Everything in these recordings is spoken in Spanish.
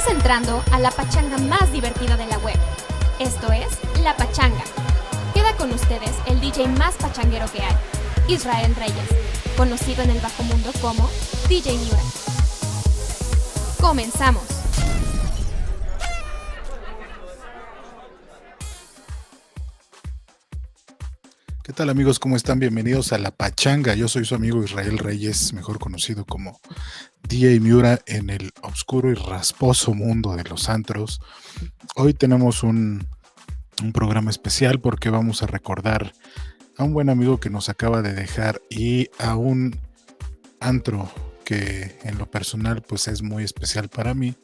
Estás entrando a la pachanga más divertida de la web. Esto es La Pachanga. Queda con ustedes el DJ más pachanguero que hay, Israel Reyes, conocido en el bajo mundo como DJ Miura. Comenzamos. Tal amigos? ¿Cómo están? Bienvenidos a La Pachanga. Yo soy su amigo Israel Reyes, mejor conocido como DJ Miura en el oscuro y rasposo mundo de los antros. Hoy tenemos un, un programa especial porque vamos a recordar a un buen amigo que nos acaba de dejar y a un antro que en lo personal pues es muy especial para mí.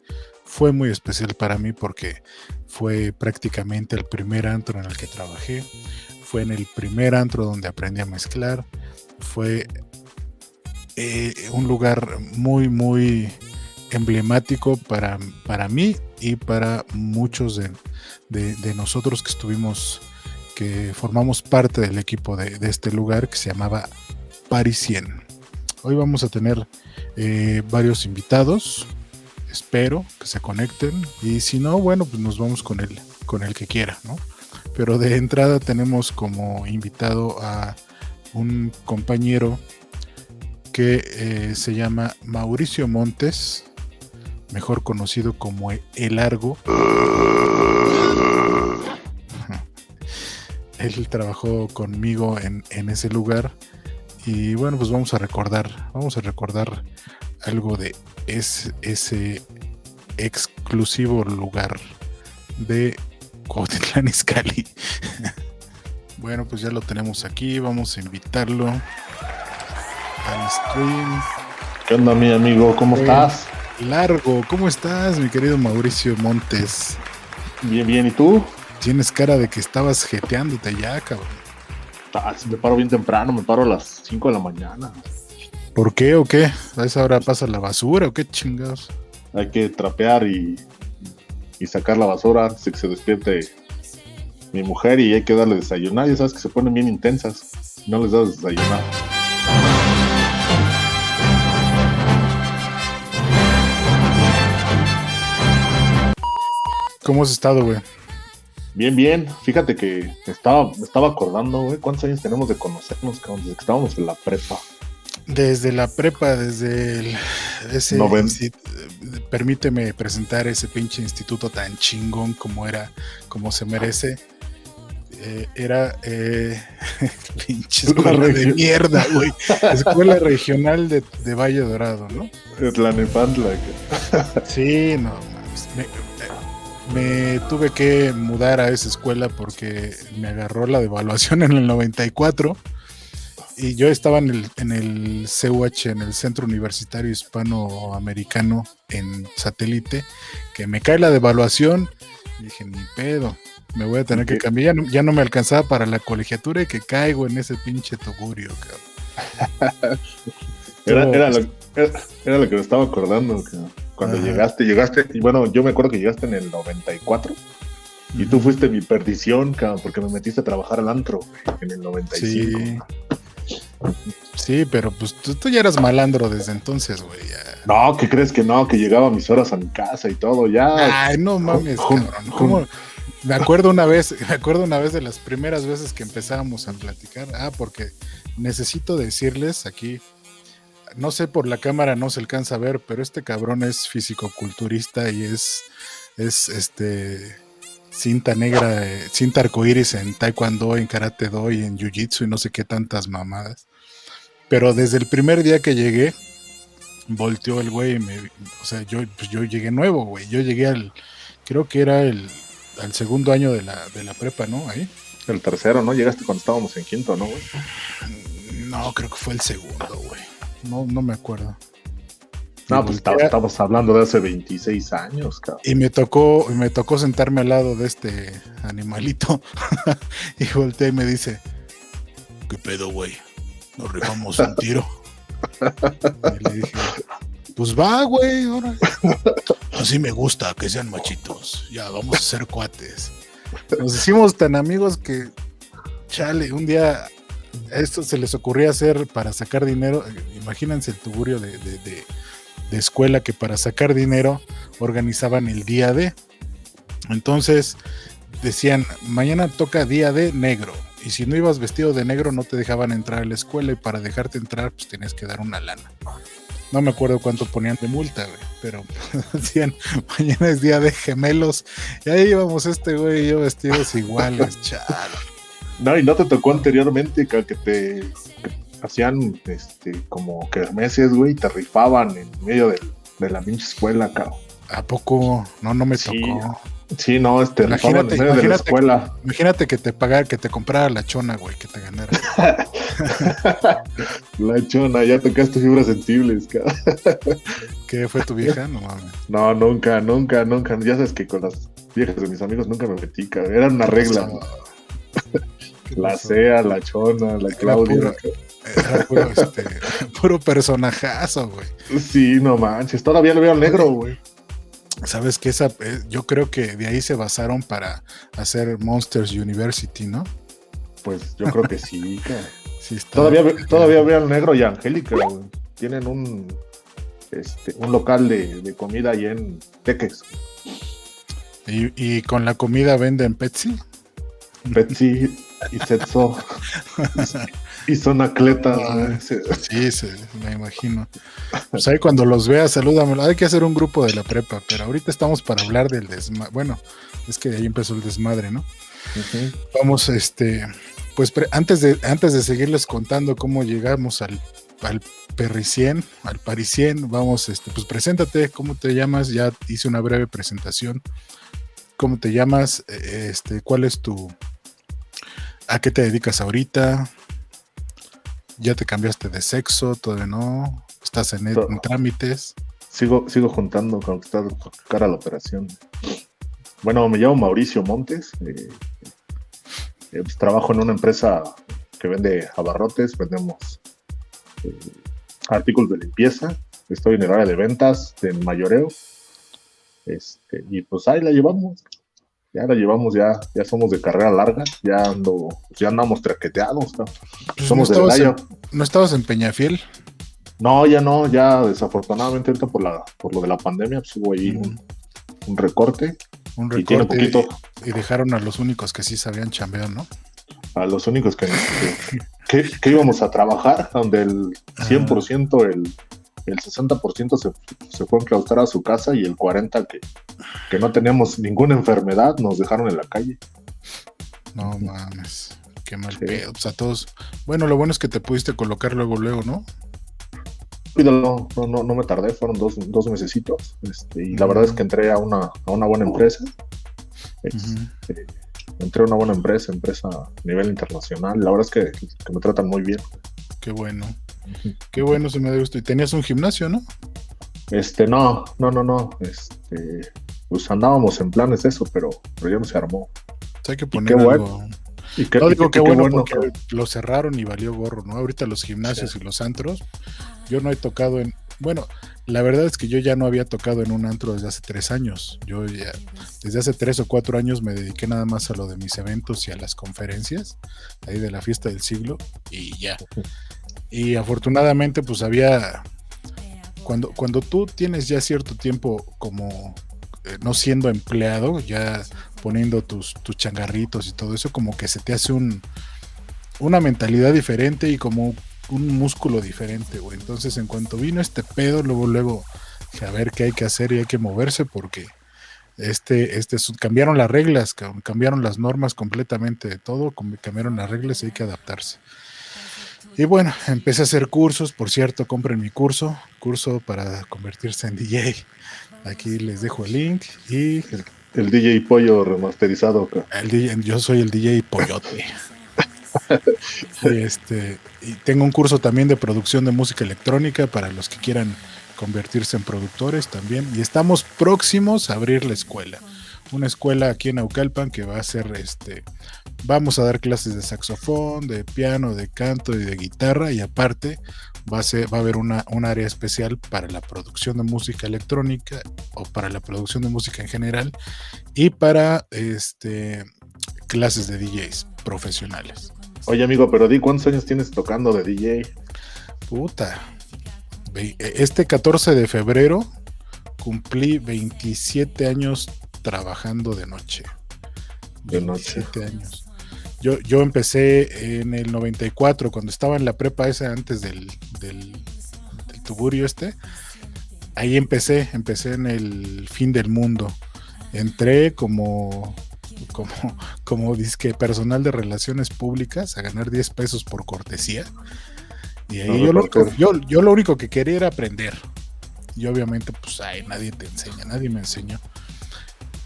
Fue muy especial para mí porque fue prácticamente el primer antro en el que trabajé fue en el primer antro donde aprendí a mezclar, fue eh, un lugar muy, muy emblemático para, para mí y para muchos de, de, nosotros que estuvimos, que formamos parte del equipo de, de este lugar que se llamaba Parisien. Hoy vamos a tener eh, varios invitados, espero que se conecten y si no, bueno, pues nos vamos con el, con el que quiera, ¿no? Pero de entrada tenemos como invitado a un compañero que eh, se llama Mauricio Montes, mejor conocido como El Largo. Él trabajó conmigo en, en, ese lugar y bueno, pues vamos a recordar, vamos a recordar algo de ese, ese exclusivo lugar de Cuautitlán Izcalli. bueno, pues ya lo tenemos aquí. Vamos a invitarlo al stream. ¿Qué onda, mi amigo? ¿Cómo estás? Largo, ¿cómo estás, mi querido Mauricio Montes? Bien, bien, ¿y tú? Tienes cara de que estabas jeteándote ya, cabrón. Ah, me paro bien temprano, me paro a las 5 de la mañana. ¿Por qué o qué? ¿A esa hora pasa la basura o qué chingados? Hay que trapear y y sacar la basura antes de que se despierte mi mujer y hay que darle desayunar. Ya sabes que se ponen bien intensas. No les das desayunar. ¿Cómo has estado, güey? Bien, bien. Fíjate que estaba, me estaba acordando, güey, cuántos años tenemos de conocernos, desde que estábamos en la prepa. Desde la prepa, desde el, ese permíteme presentar ese pinche instituto tan chingón como era, como se merece. Eh, era eh, pinche escuela de mierda, güey. Escuela regional de, de, Valle Dorado, ¿no? Tlanepantla. sí, no, me, me, tuve que mudar a esa escuela porque me agarró la devaluación en el 94 y yo estaba en el, en el CUH, en el Centro Universitario Hispanoamericano en satélite, que me cae la devaluación. Y dije, ni pedo, me voy a tener que cambiar. Ya no, me alcanzaba para la colegiatura y que caigo en ese pinche tugurio, cabrón. era, era, lo, era, lo, que me estaba acordando, cuando llegaste, llegaste, y bueno, yo me acuerdo que llegaste en el 94. Y tú fuiste mi perdición, cabrón, porque me metiste a trabajar al antro en el 95. Sí. Sí, pero pues tú, ya eras malandro desde entonces, güey. No, ¿qué crees que no? Que llegaba a mis horas a mi casa y todo, ya. Ay, no mames, cabrón. Me acuerdo una vez, me acuerdo una vez de las primeras veces que empezábamos a platicar. Ah, porque necesito decirles aquí, no sé por la cámara no se alcanza a ver, pero este cabrón es fisicoculturista y es, es este cinta negra, eh, cinta arcoíris en taekwondo, en karate do y en jiu-jitsu y no sé qué tantas mamadas. Pero desde el primer día que llegué, volteó el güey me, o sea, yo, pues yo llegué nuevo, güey. Yo llegué al, creo que era el, al segundo año de la, de la prepa, ¿no? Ahí. El tercero, ¿no? Llegaste cuando estábamos en quinto, ¿no, güey? No, creo que fue el segundo, güey. No, no me acuerdo. No, pues estamos hablando de hace 26 años, cabrón. Y me tocó, y me tocó sentarme al lado de este animalito. y volteé y me dice, ¿qué pedo, güey? Nos rifamos un tiro. y le dije, pues va, güey. Así me gusta que sean machitos. Ya, vamos a ser cuates. Nos hicimos tan amigos que, chale, un día esto se les ocurría hacer para sacar dinero. Imagínense el tugurio de de escuela que para sacar dinero organizaban el día de. Entonces decían, mañana toca día de negro. Y si no ibas vestido de negro no te dejaban entrar a la escuela y para dejarte entrar pues tenías que dar una lana. No me acuerdo cuánto ponían de multa, güey, pero decían, mañana es día de gemelos. Y ahí íbamos este güey y yo vestidos iguales, chalo. No, y no te tocó anteriormente que te hacían este como kermeses, güey, y te rifaban en medio de, de la pinche escuela, cabrón. ¿A poco? No, no me Sí. tocó. Sí, no, este, Imagínate, en medio de la escuela. imagínate que te pagara, que te comprara la chona, güey, que te ganara. La chona, ya tocaste fibras sensibles, cabrón. ¿Qué fue tu vieja? No mames. No, nunca, nunca, nunca. Ya sabes que con las viejas de mis amigos nunca me metí, cabrón. Era una regla. ¿Qué La? Sea, la Chona, la Claudia. pura- Era puro, este, puro personajazo, güey. Sí, no manches. Todavía lo veo al negro, güey. Sabes que esa, eh, yo creo que de ahí se basaron para hacer Monsters University, ¿no? Pues yo creo que sí, está- Todavía, todavía veo al negro y a Angélica, güey. Tienen un, este, un local de, de comida ahí en Teques. Y, y con la comida venden Pepsi. Betsy y Setso. Y son atletas. Sí. Sí, me imagino. Pues ahí cuando los veas, salúdamelo. Hay que hacer un grupo de la prepa, pero ahorita estamos para hablar del desmadre. Bueno, es que de ahí empezó el desmadre, ¿no? Vamos, este, pues antes de, antes de seguirles contando cómo llegamos al, al Perricien, al Parisien, vamos, este, pues preséntate, ¿cómo te llamas? Ya hice una breve presentación. ¿Cómo te llamas? Eh, Este, ¿cuál es tu, a qué te dedicas ahorita? ¿Ya te cambiaste de sexo? ¿Todavía no? ¿Estás en, trámites? Sigo, sigo juntando con que está cara a la operación. Bueno, me llamo Mauricio Montes. eh, eh, pues, trabajo en una empresa que vende abarrotes. Vendemos eh, artículos de limpieza. Estoy en el área de ventas, en mayoreo. Este, y pues ahí la llevamos. Ya la llevamos, ya, ya somos de carrera larga. Ya ando, ya andamos traqueteados. ¿no? Pues, Somos ¿no, ¿No estabas en Peñafiel? No, ya no, ya desafortunadamente ahorita por la, por lo de la pandemia, pues hubo ahí un, un recorte Un y tiene recorte poquito y dejaron a los únicos que sí sabían chambear, ¿no? a los únicos que, que, que- que íbamos a trabajar, donde el 100%, el, el 60% se, se fue a enclaustrar a su casa y el 40% que, que no teníamos ninguna enfermedad nos dejaron en la calle. No mames, qué mal Sí. pedo. O sea, todos. Bueno, lo bueno es que te pudiste colocar luego, luego, ¿no? No, no, no me tardé, fueron dos, dos mesecitos. Este, y la verdad es que entré a una, a una buena empresa. Este, entré a una buena empresa, empresa a nivel internacional. La verdad es que, que me tratan muy bien. Qué bueno. Qué bueno, se me da gusto. Y tenías un gimnasio, ¿no? Este, no, no, no, no. Este, pues andábamos en planes de eso, pero, pero ya no se armó. O sea, hay que poner qué bueno. algo. Y qué, No y digo qué- que qué bueno, porque lo cerraron y valió gorro, ¿no? Ahorita los gimnasios y los antros. Yo no he tocado en. Bueno, la verdad es que yo ya no había tocado en un antro desde hace tres años. Yo ya, desde hace tres o cuatro años me dediqué nada más a lo de mis eventos y a las conferencias, ahí de la fiesta del siglo, y ya. Y afortunadamente, pues había. Cuando, cuando tú tienes ya cierto tiempo como eh, no siendo empleado, ya poniendo tus, tus changarritos y todo eso, como que se te hace un, una mentalidad diferente y como un músculo diferente, güey. Entonces, en cuanto vino este pedo, luego, luego, a ver qué hay que hacer y hay que moverse porque este, este, es- cambiaron las reglas, cambiaron las normas completamente de todo, cambiaron las reglas y hay que adaptarse. Y bueno, empecé a hacer cursos, por cierto, compren mi curso, curso para convertirse en DJ. Aquí les dejo el link y El DJ Pollo remasterizado. ca- el DJ yo soy el DJ Pollote. y este, y tengo un curso también de producción de música electrónica para los que quieran convertirse en productores también. Y estamos próximos a abrir la escuela. Una escuela aquí en Aucalpan que va a ser este. Vamos a dar clases de saxofón, de piano, de canto y de guitarra. Y aparte va a, ser, va a haber una, un área especial para la producción de música electrónica o para la producción de música en general y para este clases de DJs profesionales. Oye, amigo, pero di cuántos años tienes tocando de DJ. Puta. Este 14 de febrero cumplí 27 años trabajando de noche. De noche. 27 años. Yo, yo empecé en el 94, cuando estaba en la prepa esa antes del, del, del tuburio este. Ahí empecé, empecé en el fin del mundo. Entré como como, como disque personal de relaciones públicas a ganar 10 pesos por cortesía. Y ahí No, yo, lo, yo, yo lo único que quería era aprender. Y obviamente, pues, ay, nadie te enseña, nadie me enseñó.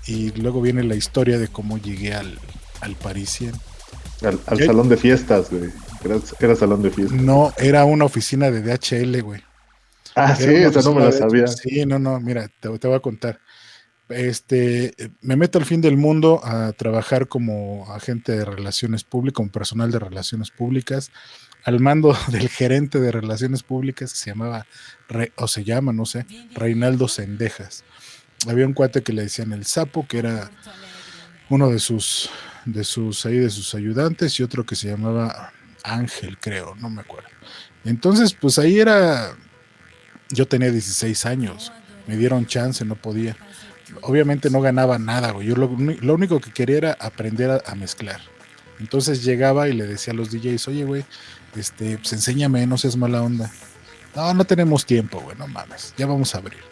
Y luego viene la historia de cómo llegué al, al Parisien. Al, salón de fiestas, güey. Era, era salón de fiestas. No, era una oficina de DHL, güey. Ah, sí, Era una esa no me la sabía. Sí, no, no, mira, te, te voy a contar. Este, me meto al fin del mundo a trabajar como agente de relaciones públicas, como personal de relaciones públicas, al mando del gerente de relaciones públicas que se llamaba, Re- o se llama, no sé, Reinaldo Sendejas. Había un cuate que le decían el sapo, que era uno de sus, de sus, ahí de sus ayudantes, y otro que se llamaba Ángel, creo, no me acuerdo. Entonces, pues ahí era, yo tenía 16 años, me dieron chance, no podía. Obviamente no ganaba nada, güey. Yo lo, lo único que quería era aprender a, a mezclar. Entonces llegaba y le decía a los DJs, oye, güey, este, pues enséñame, no seas mala onda. No, no tenemos tiempo, güey, no mames, ya vamos a abrir.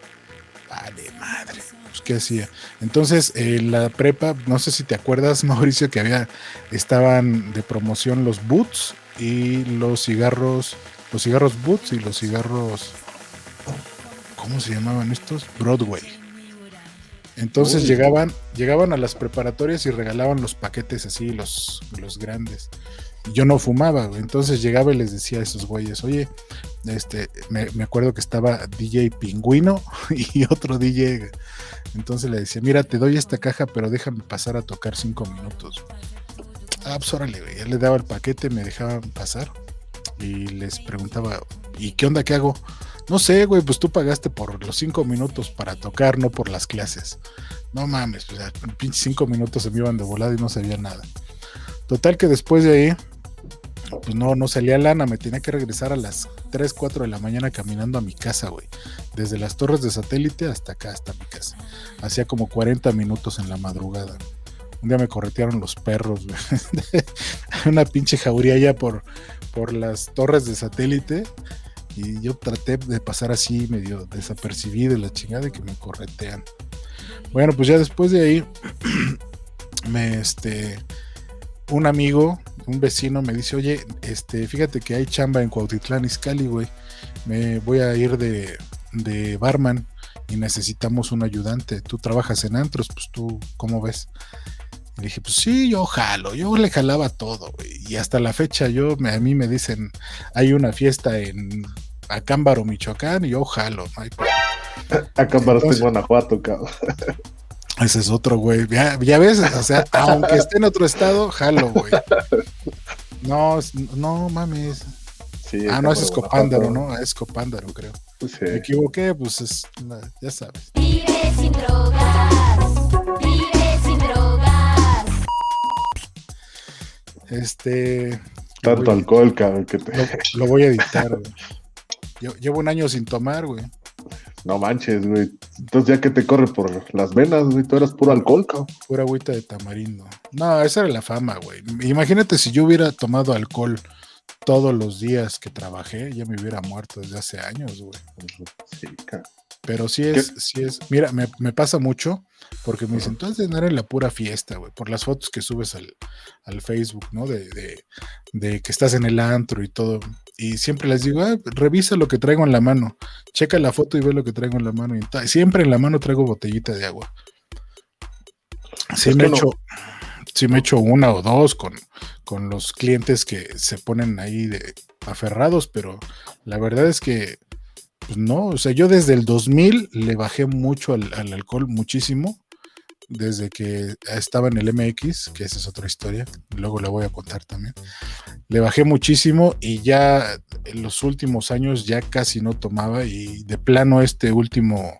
Vale, madre. Pues, ¿qué hacía? Entonces, en la prepa, no sé si te acuerdas, Mauricio, que había, estaban de promoción los Boots y los cigarros, los cigarros Boots y los cigarros, ¿cómo se llamaban estos? Broadway. Entonces Uy. llegaban, llegaban a las preparatorias y regalaban los paquetes así, los, los grandes. Yo no fumaba, entonces llegaba y les decía a esos güeyes, oye, este, me, me acuerdo que estaba DJ Pingüino y otro DJ. Entonces le decía, mira, te doy esta caja, pero déjame pasar a tocar cinco minutos. Ah, pues órale, güey. Ya le daba el paquete, me dejaban pasar y les preguntaba, ¿y qué onda? ¿Qué hago? No sé, güey, pues tú pagaste por los cinco minutos para tocar, no por las clases. No mames, pues ya, pinches cinco minutos se me iban de volada y no sabía nada. Total que después de ahí, pues no, no salía lana, me tenía que regresar a las 3, 4 de la mañana caminando a mi casa, güey. Desde las torres de satélite hasta acá, hasta mi casa. Hacía como 40 minutos en la madrugada. Un día me corretearon los perros, güey. Una pinche jauría ya por, por las torres de satélite. Y yo traté de pasar así medio desapercibido de la chingada de que me corretean. Bueno, pues ya después de ahí, me este, un amigo, un vecino me dice, oye, este, fíjate que hay chamba en Cuautitlán Izcalli, güey. Me voy a ir de, de barman y necesitamos un ayudante. Tú trabajas en antros, pues tú, ¿cómo ves? Y le dije, pues sí, yo jalo, yo le jalaba todo, güey. Y hasta la fecha yo, me- a mí me dicen, hay una fiesta en Acámbaro, Michoacán, y yo jalo. no hay pedo. Acá paraste en Guanajuato, cabrón. Ese es otro, güey. Ya, ya ves, o sea, aunque esté en otro estado, jalo, güey. No, no mames. Sí, Ah, no, es Guanajuato. ¿no? Es Escopándaro, creo. Me equivoqué, pues es, ya sabes. Vive sin drogas, vive sin drogas. Este. Tanto alcohol, cabrón, que te... Lo, lo voy a editar, güey. Yo- Llevo un año sin tomar, güey. No manches, güey. Entonces ya que te corre por las venas, güey, tú eras puro alcohol, cabrón. Pura agüita de tamarindo. No, esa era la fama, güey. Imagínate si yo hubiera tomado alcohol todos los días que trabajé, ya me hubiera muerto desde hace años, güey. Sí, cabrón. Pero sí es, sí es. Mira, me, me pasa mucho porque me dicen, entonces no era en la pura fiesta, güey, por las fotos que subes al, al Facebook, ¿no? De, de, de que estás en el antro y todo. Y siempre les digo, "Ah, revisa lo que traigo en la mano, checa la foto y ve lo que traigo en la mano. Y siempre en la mano traigo botellita de agua. Sí Es me no- echo, sí me echo una o dos con, con los clientes que se ponen ahí de aferrados, pero la verdad es que pues no, o sea, yo desde el 2000 le bajé mucho al, al alcohol, muchísimo, desde que estaba en el MX, que esa es otra historia, luego la voy a contar también. Le bajé muchísimo y ya en los últimos años ya casi no tomaba y de plano este último,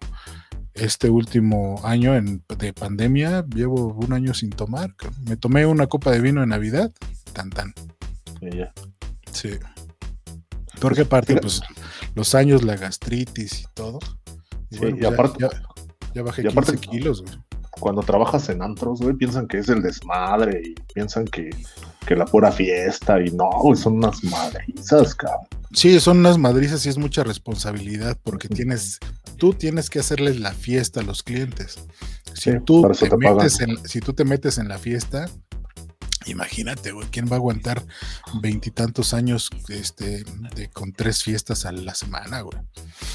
este último año en- de pandemia llevo un año sin tomar. Me tomé una copa de vino en Navidad, tan tan. Sí. Porque aparte, pues, los años, la gastritis y todo. Y Sí, bueno, y pues, ya- aparte- ya, Ya bajé Y aparte- 15 kilos, güey. Cuando trabajas en antros, güey, piensan que es el desmadre y piensan que, que la pura fiesta y no, güey, son unas madrizas, cabrón. Sí, son unas madrizas y es mucha responsabilidad porque tienes, tú tienes que hacerles la fiesta a los clientes. Si Sí, tú te metes en, si tú te metes en la fiesta, imagínate, güey, ¿quién va a aguantar veintitantos años este, de- con tres fiestas a la semana, güey?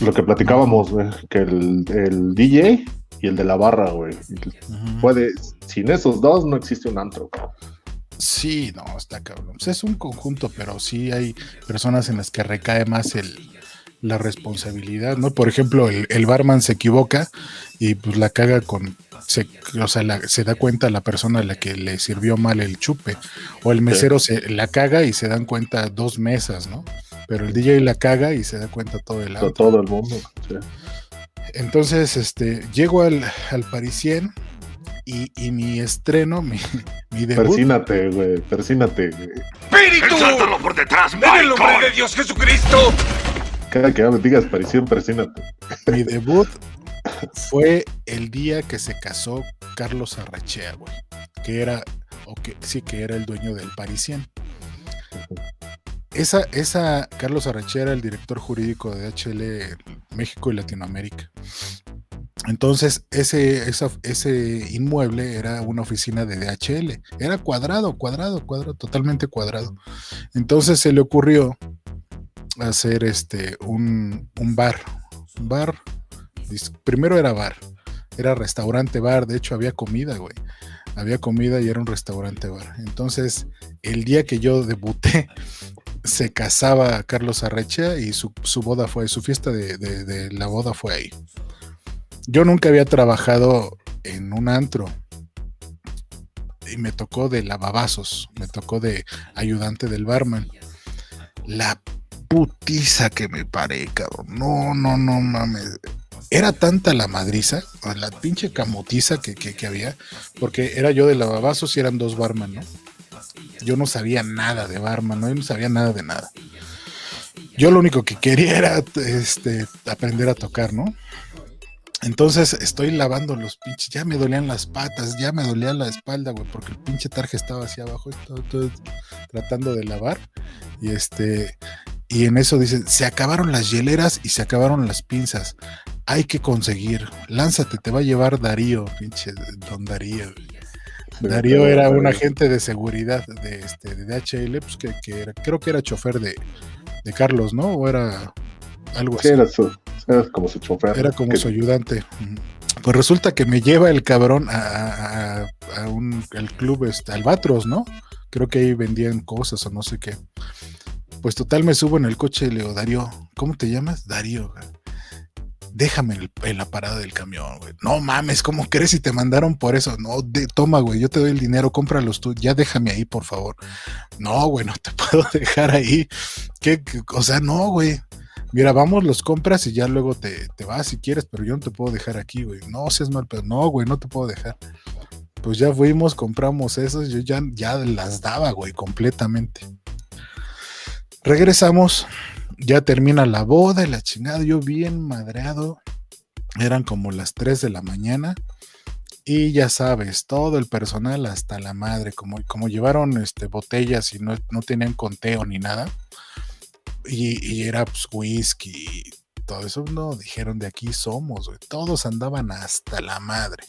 Lo que platicábamos, güey, que el, el DJ y el de la barra, güey. Puede, sin esos dos no existe un antro. Sí, no, está cabrón. Pues es un conjunto, pero sí hay personas en las que recae más el, la responsabilidad, ¿no? Por ejemplo, el, el barman se equivoca y pues la caga con, se, o sea, la- se da cuenta la persona a la que le sirvió mal el chupe, o el mesero se la caga y se dan cuenta dos mesas, ¿no? Pero el DJ la caga y se da cuenta todo el auto. Todo el mundo. sí. Entonces, este, llego al, al Parisien y, y mi estreno, mi, mi debut, Persínate, güey, persínate. güey. ¡Espíritu! ¡Sáltalo por detrás, ¡En el nombre de Dios Jesucristo! Cada que me digas aparición, persínate. Mi debut fue el día que se casó Carlos Arrachea, güey. Que era, o que sí, que era el dueño del Parisien. Esa, esa, Carlos Arrachea era el director jurídico de HL México y Latinoamérica. Entonces, ese, ese inmueble era una oficina de DHL. Era cuadrado, cuadrado, cuadrado, totalmente cuadrado. Entonces se le ocurrió hacer este un, un bar. Un bar. Primero era bar. Era restaurante bar. De hecho, había comida, güey. Había comida y era un restaurante bar. Entonces, el día que yo debuté, se casaba Carlos Arrechea y su, su boda fue, su fiesta de, de- la boda fue ahí. Yo nunca había trabajado en un antro. Y me tocó de lavabazos, me tocó de ayudante del barman. La putiza que me paré, cabrón. No, no, no mames. Era tanta la madriza, la pinche camotiza que, que- que había, porque era yo de lavabazos y eran dos barman, ¿no? Yo no sabía nada de barman, ¿no? Yo no sabía nada de nada. Yo lo único que quería era este, aprender a tocar, ¿no? Entonces estoy lavando los pinches, ya me dolían las patas, ya me dolía la espalda, güey, porque el pinche tarje estaba hacia abajo, estaba todo tratando de lavar. Y este, y en eso dice, se acabaron las hieleras y se acabaron las pinzas. Hay que conseguir. Lánzate, te va a llevar Darío, pinche don Darío. Darío era un agente de seguridad de este de DHL, pues que, que era, creo que era chofer de, de Carlos, ¿no? O era algo Sí, así. era, su, era como su chofer. Era como que- su ayudante. Pues resulta que me lleva el cabrón a, a- a- a un al club este, Albatros, ¿no? Creo que ahí vendían cosas o no sé qué. Pues total me subo en el coche y le digo, Darío, ¿cómo te llamas? Darío. güey. Déjame en, la parada del camión, güey. No mames, ¿cómo crees si te mandaron por eso? No, de- toma, güey, yo te doy el dinero, cómpralos tú, ya déjame ahí, por favor. No, güey, no te puedo dejar ahí. ¿Qué, qué- o sea, no, güey. Mira, vamos, los compras y ya luego te, te vas si quieres, pero yo no te puedo dejar aquí, güey. No seas mal, pero no, güey, no te puedo dejar. Pues ya fuimos, compramos esos, yo ya, ya las daba, güey, completamente. Regresamos, ya termina la boda y la chingada, yo bien madreado. Eran como las 3 de la mañana. Y ya sabes, todo el personal hasta la madre, como, como llevaron este, botellas y no, no tenían conteo ni nada y, era pues, whisky y todo eso, no, dijeron de aquí somos, todos andaban hasta la madre.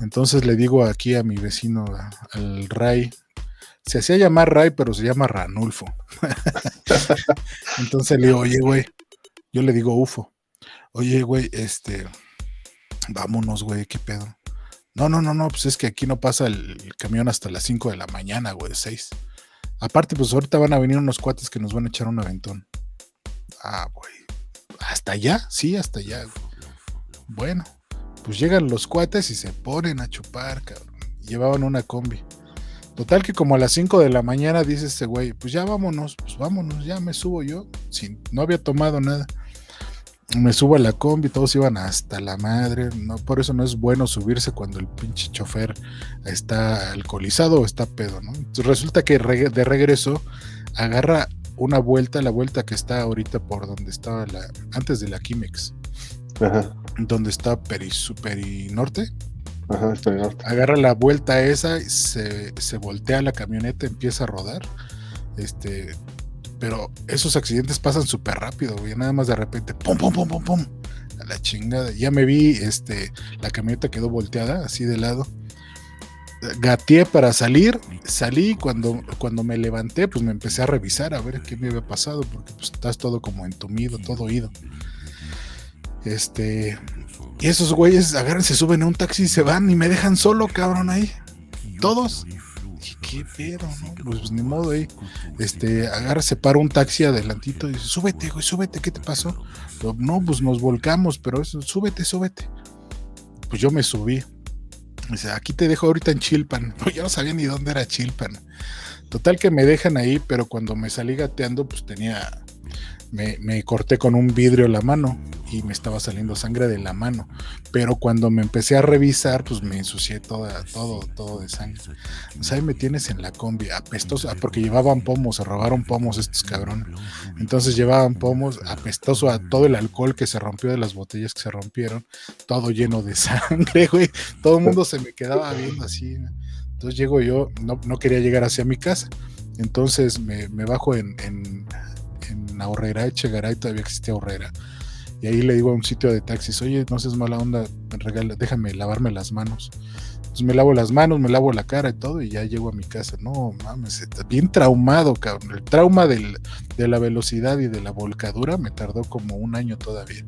Entonces le digo aquí a mi vecino, al Ray, se hacía llamar Ray, pero se llama Ranulfo. Entonces le digo, oye, güey, yo le digo UFO, oye, güey, este, vámonos, güey, qué pedo. No, no, no, no, pues es que aquí no pasa el, camión hasta las 5 de la mañana, güey, 6. Aparte, pues ahorita van a venir unos cuates que nos van a echar un aventón. Ah, güey. ¿Hasta allá? Sí, hasta allá. Bueno, pues llegan los cuates y se ponen a chupar, cabrón. Llevaban una combi. Total que como a las 5 de la mañana dice este güey, pues ya vámonos, pues vámonos, ya me subo yo. Sin, no había tomado nada. Me subo a la combi, todos iban hasta la madre. No, por eso no es bueno subirse cuando el pinche chofer está alcoholizado o está pedo, ¿no? Entonces resulta que de regreso agarra una vuelta, la vuelta que está ahorita por donde estaba la, antes de la Kimex. Ajá, donde está Peri, Perinorte. Agarra la vuelta esa, se, se voltea la camioneta, empieza a rodar. Este, pero esos accidentes pasan súper rápido, güey. Nada más de repente, pum, pum, pum, pum, pum. A la chingada. Ya me vi, este, la camioneta quedó volteada, así de lado. Gateé para salir, salí cuando, cuando me levanté, pues me empecé a revisar a ver qué me había pasado, porque pues estás todo como entumido, todo oído. Este, y esos güeyes agarran, se suben a un taxi y se van y me dejan solo, cabrón, ahí. Todos. Dije, qué pedo, ¿no? Pues, pues, ni modo ahí. Este, agarra, se para un taxi adelantito y dice, súbete, güey, súbete, ¿qué te pasó? No, pues nos volcamos, pero eso, súbete, súbete. Pues yo me subí. Dice, aquí te dejo ahorita en Chilpan. Yo no sabía ni dónde era Chilpan. Total que me dejan ahí, pero cuando me salí gateando, pues tenía. Me, me corté con un vidrio la mano y me estaba saliendo sangre de la mano. Pero cuando me empecé a revisar, pues me ensucié toda, todo, todo de sangre. O sea, ahí me tienes en la combi, apestoso, ah, porque llevaban pomos, se robaron pomos estos cabrones. Entonces llevaban pomos, apestoso a todo el alcohol que se rompió de las botellas que se rompieron, todo lleno de sangre, güey. Todo el mundo se me quedaba viendo así. Entonces llego yo, no, no quería llegar hacia mi casa. Entonces me, me bajo en, en, en Ahorrera, Echegaray, todavía existía Ahorrera. Y ahí le digo a un sitio de taxis, oye, no seas mala onda, regala, déjame lavarme las manos. Entonces me lavo las manos, me lavo la cara y todo, y ya llego a mi casa. No mames, bien traumado, cabrón. El trauma del- de la velocidad y de la volcadura me tardó como un año todavía.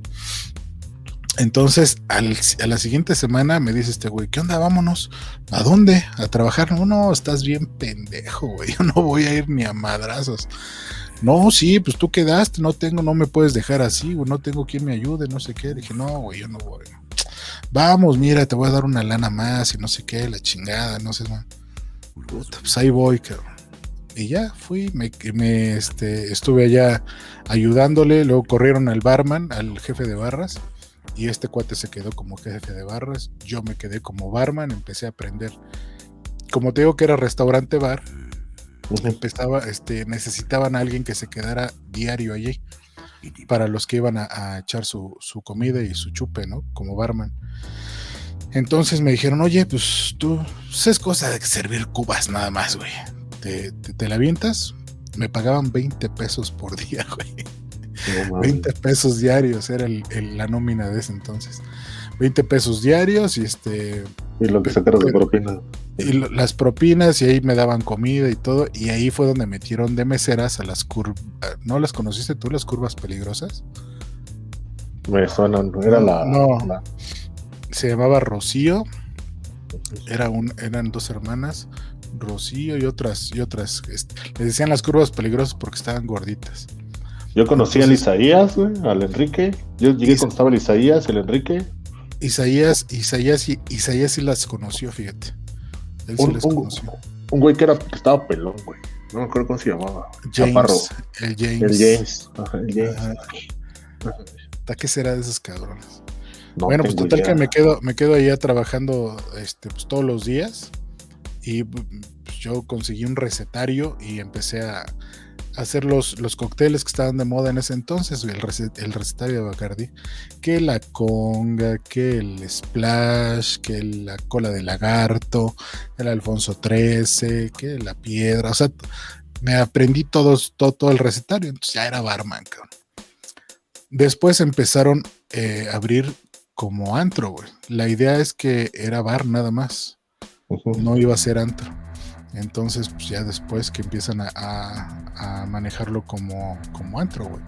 Entonces, a la siguiente semana me dice este güey, ¿qué onda? Vámonos. ¿A dónde? ¿A trabajar? No, no, estás bien pendejo, güey. Yo no voy a ir ni a madrazos. No, sí, pues tú quedaste, no tengo, no me puedes dejar así, no tengo quien me ayude, no sé qué. Dije, no, güey, yo no voy. Vamos, mira, te voy a dar una lana más y no sé qué, la chingada, no sé. Puta, pues ahí voy, cabrón. Y ya fui, me, me, este, estuve allá ayudándole, luego corrieron al barman, al jefe de barras, y este cuate se quedó como jefe de barras, yo me quedé como barman, empecé a aprender. Como te digo que era restaurante bar. Empezaba, este, necesitaban a alguien que se quedara diario allí para los que iban a, a echar su, su comida y su chupe, ¿no? Como barman. Entonces me dijeron, oye, pues tú, pues es cosa de servir cubas nada más, güey. Te, te, te la avientas. Me pagaban 20 pesos por día, güey. No mames. 20 pesos diarios era el- el- la nómina de ese entonces. 20 pesos diarios y este Y lo que sacaron de propina. y lo- las propinas y ahí me daban comida y todo y ahí fue donde metieron de meseras a las curvas ¿no las conociste tú las curvas peligrosas? Me suenan. Era la. No. la- Se llamaba Rocío, era un, eran dos hermanas, Rocío y otras y otras este, les decían las curvas peligrosas porque estaban gorditas. Yo conocí al Entonces- Isaías, güey, al Enrique. Yo llegué cuando estaba el Isaías, el Enrique. Isaías, Isaías, Isaías sí las conoció, fíjate. Él sí Un, las un- conoció. un güey que, era, que estaba pelón, güey. No me acuerdo cómo se llamaba. James, el James. El James. Ajá, el James. Ajá. ¿Hasta qué será de esos cabrones? No bueno, pues total idea. que me quedo, me quedo allá trabajando este, pues, todos los días. Y pues, yo conseguí un recetario y empecé a hacer los, los cócteles que estaban de moda en ese entonces, el, rece- el recetario de Bacardi. Que la conga, que el splash, que la cola de lagarto, el Alfonso 13, que la piedra. O sea, me aprendí todos, todo, todo el recetario. Entonces ya era barman, cabrón. Después empezaron eh, a abrir como antro, güey. La idea es que era bar nada más, no iba a ser antro. Entonces, pues ya después que empiezan a, a- a manejarlo como, como antro, güey.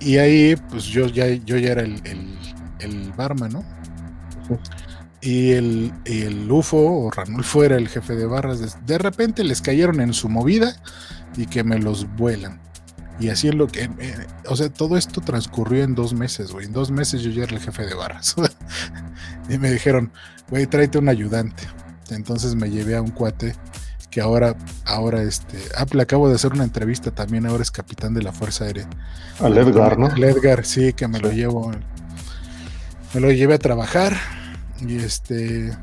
Y ahí, pues yo ya, yo ya era el, el, el barman, ¿no? Y el, y el UFO o Ranulfo era el jefe de barras. De, de repente les cayeron en su movida y que me los vuelan. Y así es lo que. eh, o sea, todo esto transcurrió en dos meses, güey. En dos meses yo ya era el jefe de barras. y me dijeron, güey, tráete un ayudante. Entonces me llevé a un cuate que ahora, ahora, este. Ah, le acabo de hacer una entrevista también. Ahora es capitán de la Fuerza Aérea. Al Edgar, ¿no? El Edgar, sí, que me lo llevo. Me lo llevé a trabajar. Y este.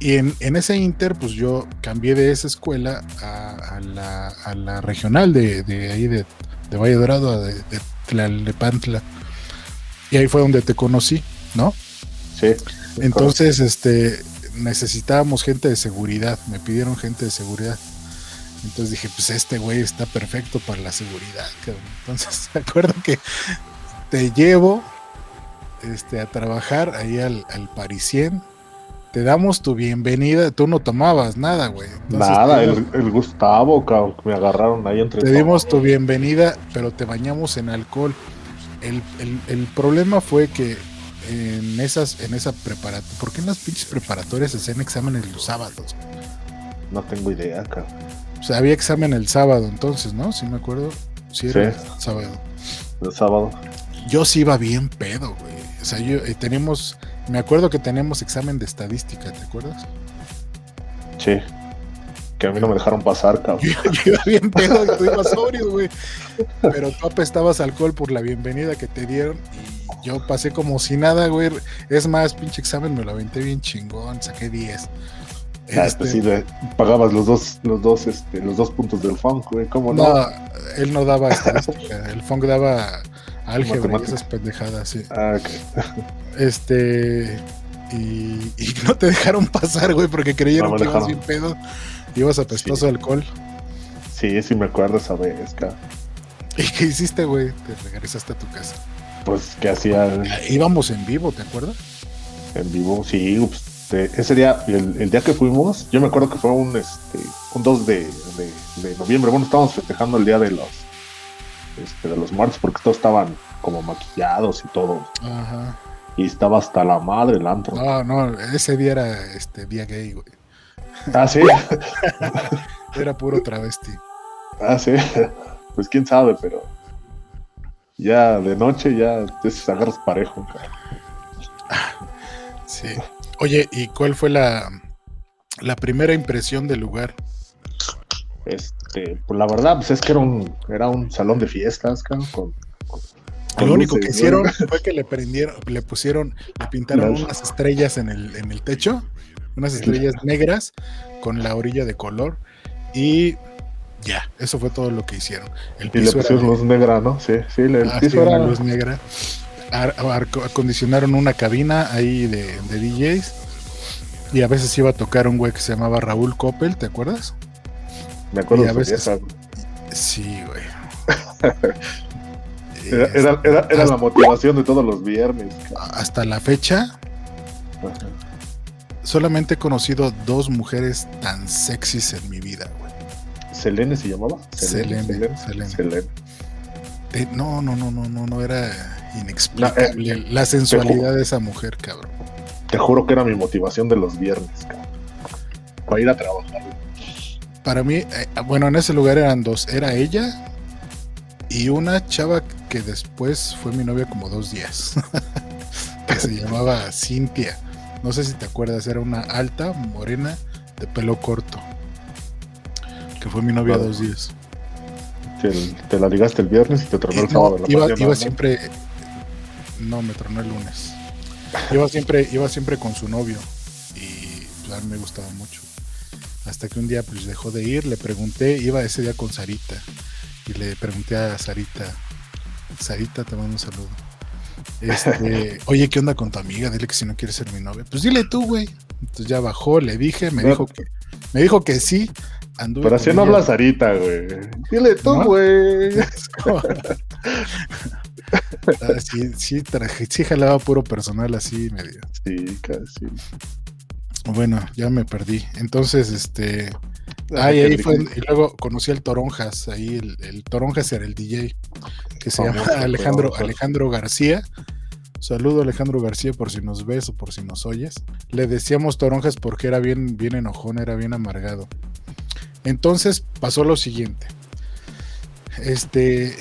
Y en, en ese inter, pues yo cambié de esa escuela a, a la, a la regional de, de ahí de, de Valle Dorado, a de, de Tlalnepantla. Y ahí fue donde te conocí, ¿no? Sí. Entonces, este, necesitábamos gente de seguridad, me pidieron gente de seguridad. Entonces dije, pues este güey está perfecto para la seguridad, cabrón. Entonces, me acuerdo que te llevo este, a trabajar ahí al, al Parisien. Te damos tu bienvenida. Tú no tomabas nada, güey. Entonces, Nada, te, el, el Gustavo, cabrón, que me agarraron ahí entre te todos. dimos tu bienvenida, pero te bañamos en alcohol. El, el- el problema fue que en esas, en esa preparatoria, ¿por qué en las pinches preparatorias se hacían exámenes los sábados? No tengo idea, cabrón. O sea, había examen el sábado entonces, ¿no? Sí me acuerdo. Sí, era Sí. el sábado. El sábado. Yo sí iba bien pedo, güey. O sea, yo eh, teníamos, me acuerdo que teníamos examen de estadística, ¿te acuerdas? Sí. Que a mí no me dejaron pasar, cabrón. Yo, iba bien pedo y tú ibas sobrio, güey. Pero tú apestabas alcohol por la bienvenida que te dieron y yo pasé como si nada, güey. Es más, pinche examen me lo aventé bien chingón, saqué 10. Ah, Este, pues sí, le pagabas los dos, los dos, este, los dos puntos del funk, güey. ¿Cómo no? no, él no daba estadística, el Funk daba álgebra y esas pendejadas, sí. Ah, ok. Este. Y, y no te dejaron pasar, güey, porque creyeron No que ibas bien pedo. Ibas apestoso de alcohol. Sí, sí me acuerdo esa vez, cabrón. ¿Y qué hiciste, güey? Te regresaste a tu casa. Pues que hacía Ah, Íbamos en vivo, ¿te acuerdas? en vivo. Sí, pues, ese día, el, el día que fuimos, yo me acuerdo que fue un, este, un 2 de, de- de noviembre. Bueno, estábamos festejando el día de los, este, de los martes porque todos estaban como maquillados y todo. Ajá. Y estaba hasta la madre el antro. No, no, ese día era este día gay, güey. Ah, sí. Era puro travesti. Ah, sí. Pues quién sabe, pero ya de noche ya te agarras parejo. Sí. Oye, ¿y cuál fue la, la primera impresión del lugar? Este, pues la verdad, pues es que era un, era un salón de fiestas, con, Lo único que hicieron fue que le prendieron, le pusieron, le pintaron unas estrellas en el, en el techo, unas estrellas negras con la orilla de color y ya, eso fue todo lo que hicieron. El Y le piso era de- luz negra, ¿no? Sí, sí, el ah, piso sí, era. luz negra. Ar- ar- acondicionaron una cabina ahí de, de DJs y a veces iba a tocar un güey que se llamaba Raúl Coppel, ¿te acuerdas? Me acuerdo y a veces-. Sí, güey. Era, era, era, era la motivación de todos los viernes. Hasta la fecha, Ajá. Solamente he conocido dos mujeres tan sexys en mi vida, güey. ¿Selene se llamaba? Selene, Selene. Selene. Eh, no, no, no, no, no, no era inexplicable la sensualidad de esa mujer, cabrón. Te juro que era mi motivación de los viernes, cabrón. Para ir a trabajar. Para mí, eh, bueno, en ese lugar eran dos, era ella y una chava que después fue mi novia como dos días, que se llamaba Cintia. No sé si te acuerdas, era una alta, morena, de pelo corto, que fue mi novia Claro. dos días. Te, te la ligaste el viernes y te tronó el sábado. la iba, mañana, iba ¿no? siempre. No, me tronó el lunes. Iba siempre, iba siempre con su novio. Y pues, a mí me gustaba mucho. Hasta que un día pues dejó de ir, le pregunté, iba ese día con Sarita. Y le pregunté a Sarita, Sarita, te mando un saludo. Este, oye, ¿qué onda con tu amiga? Dile que si no quieres ser mi novia. Pues dile tú, güey. Entonces ya bajó, le dije, me No. dijo que, me dijo que sí. Anduve Pero así no ella. habla Sarita, güey. Dile tú, ¿No? güey. Ah, sí, sí, traje- sí jalaba puro personal así medio. Sí, casi. Bueno, ya me perdí. Entonces, este. Ah, Ay, ahí fue. Y luego conocí al Toronjas. Ahí el, el Toronjas era el DJ. Que se Famoso llama Alejandro, Toronjas. Alejandro García. Saludo Alejandro García por si nos ves o por si nos oyes. Le decíamos Toronjas porque era bien, bien enojón, era bien amargado. Entonces pasó lo siguiente. Este.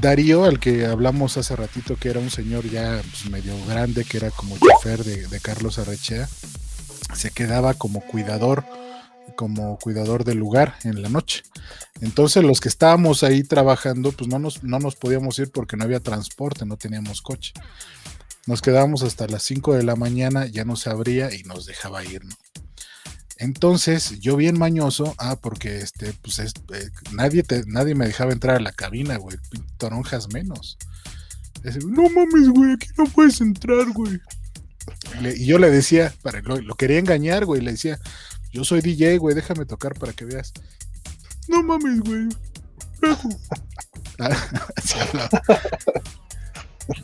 Darío, al que hablamos hace ratito, que era un señor ya pues, medio grande, que era como chofer de, de Carlos Arrechea, se quedaba como cuidador, como cuidador del lugar en la noche. Entonces los que estábamos ahí trabajando, pues no nos, no nos podíamos ir porque no había transporte, no teníamos coche. Nos quedábamos hasta las 5 de la mañana, ya no se abría y nos dejaba ir, ¿no? Entonces, yo bien mañoso, ah, porque este, pues es- eh, nadie, nadie me dejaba entrar a la cabina, güey, toronjas menos. No mames, güey, aquí no puedes entrar, güey. Y yo le decía, para, lo, lo quería engañar, güey, le decía, yo soy DJ, güey, déjame tocar para que veas. No mames, güey. luego". Ah, así hablaba.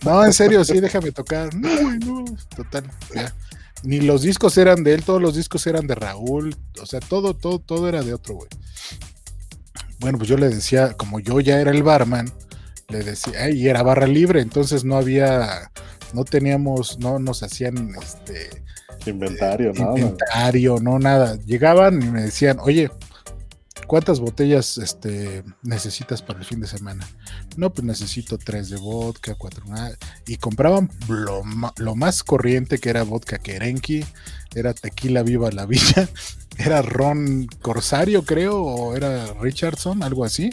No, en serio, sí, déjame tocar. No, güey, no. Total, ya. Ni los discos eran de él, todos los discos eran de Raúl. O sea, todo, todo, todo era de otro, güey. Bueno, pues yo le decía, como yo ya era el barman, le decía, "Ay, y era barra libre, entonces no había, no teníamos, no nos hacían este Inventario, nada. inventario, no nada. Llegaban y me decían, oye, ¿cuántas botellas este, necesitas para el fin de semana? No, pues necesito tres de vodka, cuatro. Y compraban lo, más corriente que era vodka Kerenki, era tequila viva la villa, era ron Corsario, creo, o era Richardson, algo así.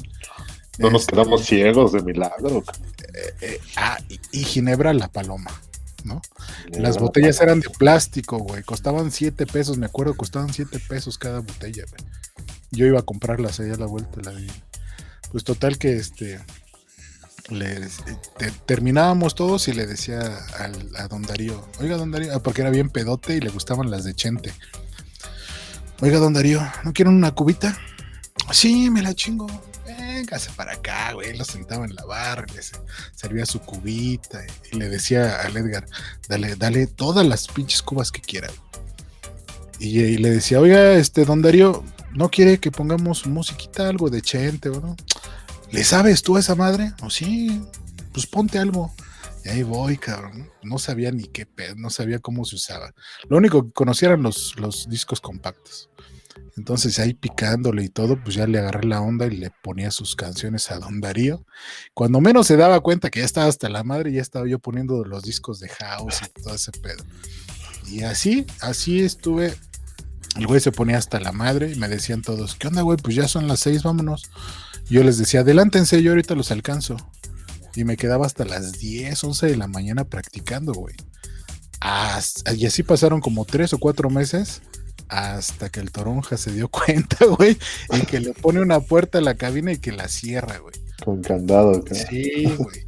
No nos Este, quedamos ciegos de milagro. eh, ah, y, y Ginebra la paloma, ¿no? Las botellas eran de plástico, güey. Costaban 7 pesos, me acuerdo, costaban 7 pesos cada botella, güey. Yo iba a comprarlas allá a la vuelta la vida. Pues total que este. le- te- terminábamos todos y le decía al- a don Darío, oiga don Darío, ah, porque era bien pedote y le gustaban las de Chente. Oiga don Darío, ¿no quieren una cubita? Sí, me la chingo. Véngase para acá, güey. Lo sentaba en la barra, le se- servía su cubita y, le decía al Edgar, dale, dale todas las pinches cubas que quiera. Y, y le decía, oiga, este, don Darío, ¿no quiere que pongamos musiquita, algo de Chente o? ¿Le sabes tú a esa madre? O sí, pues ponte algo. Y ahí voy, cabrón. No sabía ni qué pedo, no sabía cómo se usaba. Lo único que conocía eran los discos compactos. Entonces ahí picándole y todo, pues ya le agarré la onda y le ponía sus canciones a Don Darío. Cuando menos se daba cuenta que ya estaba hasta la madre, ya estaba yo poniendo los discos de house y todo ese pedo. Y así, así estuve. El güey se ponía hasta la madre y me decían todos, ¿qué onda, güey? Pues ya son las seis, vámonos. Yo les decía, adelántense, yo ahorita los alcanzo. Y me quedaba hasta las 10, 11 de la mañana practicando, güey. Y así pasaron como tres o cuatro meses hasta que el toronja se dio cuenta, güey, y que le pone una puerta a la cabina y que la cierra, güey. Con candado. acá. Sí, güey.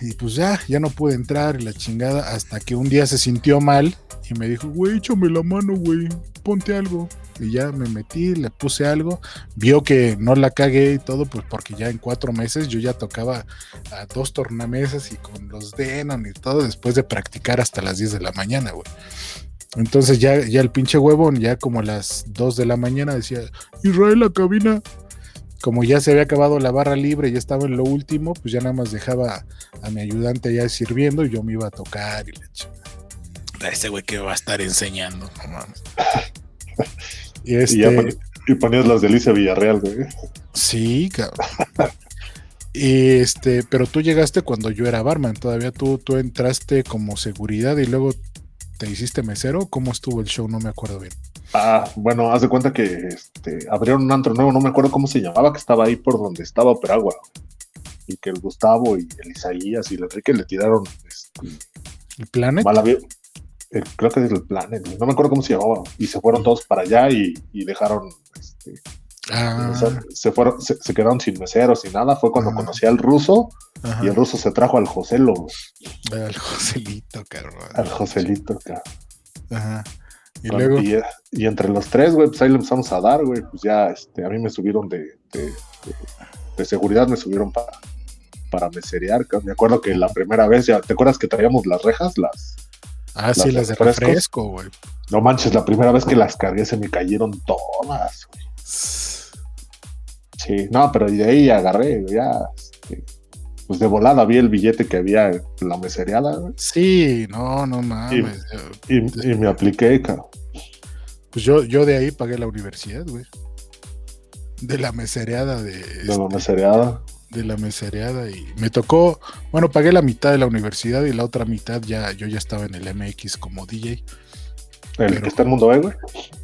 Y pues ya, ya no pude entrar y la chingada hasta que un día se sintió mal y me dijo, güey, échame la mano, güey, ponte algo. Y ya me metí, le puse algo, vio que no la cagué y todo, pues porque ya en cuatro meses yo ya tocaba a dos tornamesas y con los Denon y todo después de practicar hasta las 10 de la mañana, güey. Entonces ya, ya el pinche huevón, ya como a las 2 de la mañana decía, Israel, la cabina, como ya se había acabado la barra libre, ya estaba en lo último, pues ya nada más dejaba a mi ayudante ya sirviendo y yo me iba a tocar y la chingada. A ese güey que va a estar enseñando, no mames. Y este, Y, ya pon- y ponías las de Alicia Villarreal, güey. sí, cabrón. Y este, pero tú llegaste cuando yo era barman, todavía tú, tú entraste como seguridad y luego te hiciste mesero. ¿Cómo estuvo el show? No me acuerdo bien. Ah, bueno, haz de cuenta que este, abrieron un antro nuevo, no me acuerdo cómo se llamaba, que estaba ahí por donde estaba Operagua. Y que el Gustavo y el Isaías y el Enrique le tiraron este, ¿El Planet? eh, creo que es el Planet, no me acuerdo cómo se llamaba. Y se fueron todos para allá y, y dejaron, este, Ah, o sea, se fueron, se, se quedaron sin meseros y nada. Fue cuando conocí al ruso ajá. y el ruso se trajo al Joselo, Al Joselito, cabrón. al Joselito, cabrón. Ajá. Y Con- luego. Y, y entre los tres, güey, pues ahí le empezamos a dar, güey. Pues ya, este, a mí me subieron de, de, de- de seguridad, me subieron para, para meserear. Me acuerdo que la primera vez, ya, ¿te acuerdas que traíamos las rejas? Las, Ah, sí, las las de refresco, güey. no manches, la primera vez que las cargué se me cayeron todas, güey. Sí, no, pero de ahí agarré, ya, este, pues de volada vi el billete que había en la mesereada, güey, Sí, no, no mames. y, y me apliqué, cabrón. Pues yo, yo de ahí pagué la universidad, güey. De la mesereada de, De la mesereada. de la mesereada y me tocó, bueno, pagué la mitad de la universidad y la otra mitad ya yo ya estaba en el MX como DJ. El Pero- que está en Mundo E, güey.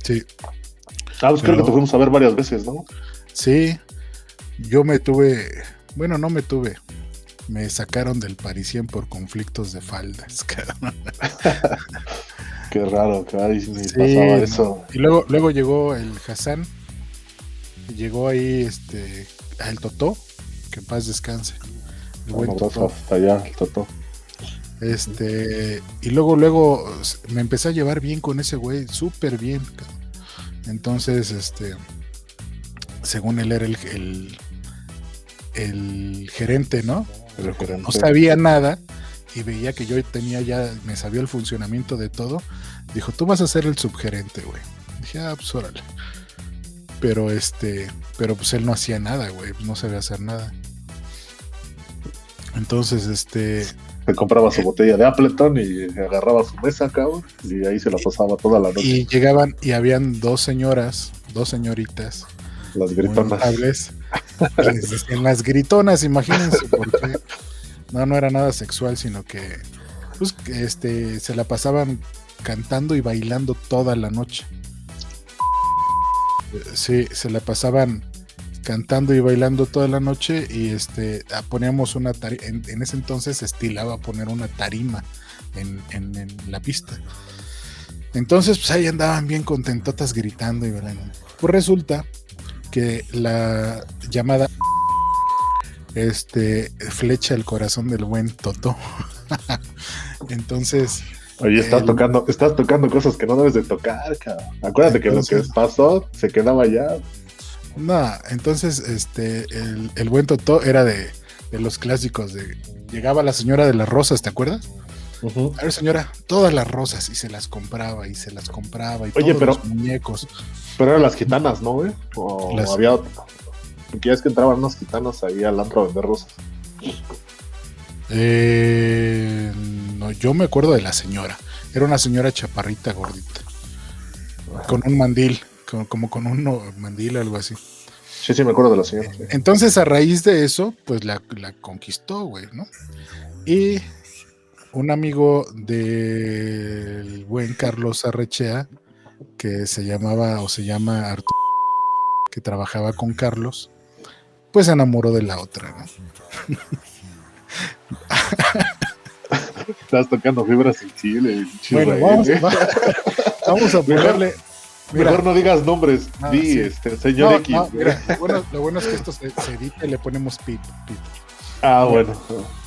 Sí, Ah, pues creo que te fuimos a ver varias veces, ¿no? Sí. Yo me tuve, bueno, no me tuve. Me sacaron del Parisien por conflictos de faldas, cabrón. Qué raro, ahí ni Sí, pasaba eso. Y luego, luego llegó el Hassan. Llegó ahí este el Totó, que en paz descanse. El buen Totó. hasta allá, el Totó. Este, y luego, luego me empecé a llevar bien con ese güey, súper bien. cabrón. Entonces, este, según él era el, el, el gerente, ¿no? El. No sabía nada y veía que yo tenía ya, me sabía el funcionamiento de todo. Dijo, tú vas a ser el subgerente, güey. Dije, ah, pues órale. Pero este, pero pues él no hacía nada, güey, pues no sabía hacer nada. Entonces, este, Se compraba su botella de Appleton y agarraba su mesa, cabrón, y ahí se la pasaba toda la noche. y llegaban y habían dos señoras, dos señoritas, Las gritonas. les decían las gritonas, imagínense, porque no, no era nada sexual, sino que, pues, este, se la pasaban cantando y bailando toda la noche. Sí, se la pasaban cantando y bailando toda la noche y este ah, poníamos una tarima, en, en ese entonces se estilaba poner una tarima en, en- en la pista. Entonces, pues ahí andaban bien contentotas gritando y bailando. Pues resulta que la llamada este flecha el corazón del buen Toto. Entonces, Oye, estás El- tocando, estás tocando cosas que no debes de tocar, cabrón. Acuérdate que lo que pasó se quedaba allá. no, entonces este el, el buen Toto era de, de los clásicos de llegaba la señora de las rosas, ¿te acuerdas? A ver, señora, todas las rosas y se las compraba y se las compraba y Oye, todos pero- los muñecos. Pero eran las gitanas, ¿no, güey? O Las- había otra. Porque ya es que entraban unas gitanas ahí al antro a vender rosas. Eh, no, yo me acuerdo de la señora. Era una señora chaparrita, gordita. Con un mandil, con- como con un mandil algo así. Sí, sí, me acuerdo de la señora. sí. Entonces, a raíz de eso, pues la, la conquistó, güey, ¿no? Y un amigo del buen Carlos Arrechea, que se llamaba o se llama Arturo, que trabajaba con Carlos, pues se enamoró de la otra, ¿no? Estás tocando fibras sensibles. Bueno, vamos, ¿eh? va- vamos a ponerle. Mira, Mejor no digas nombres. No, Di, sí. este, señor no, X. no, güey. mira, lo, bueno, lo bueno es que esto se, se edita y le ponemos pip. Ah, bueno.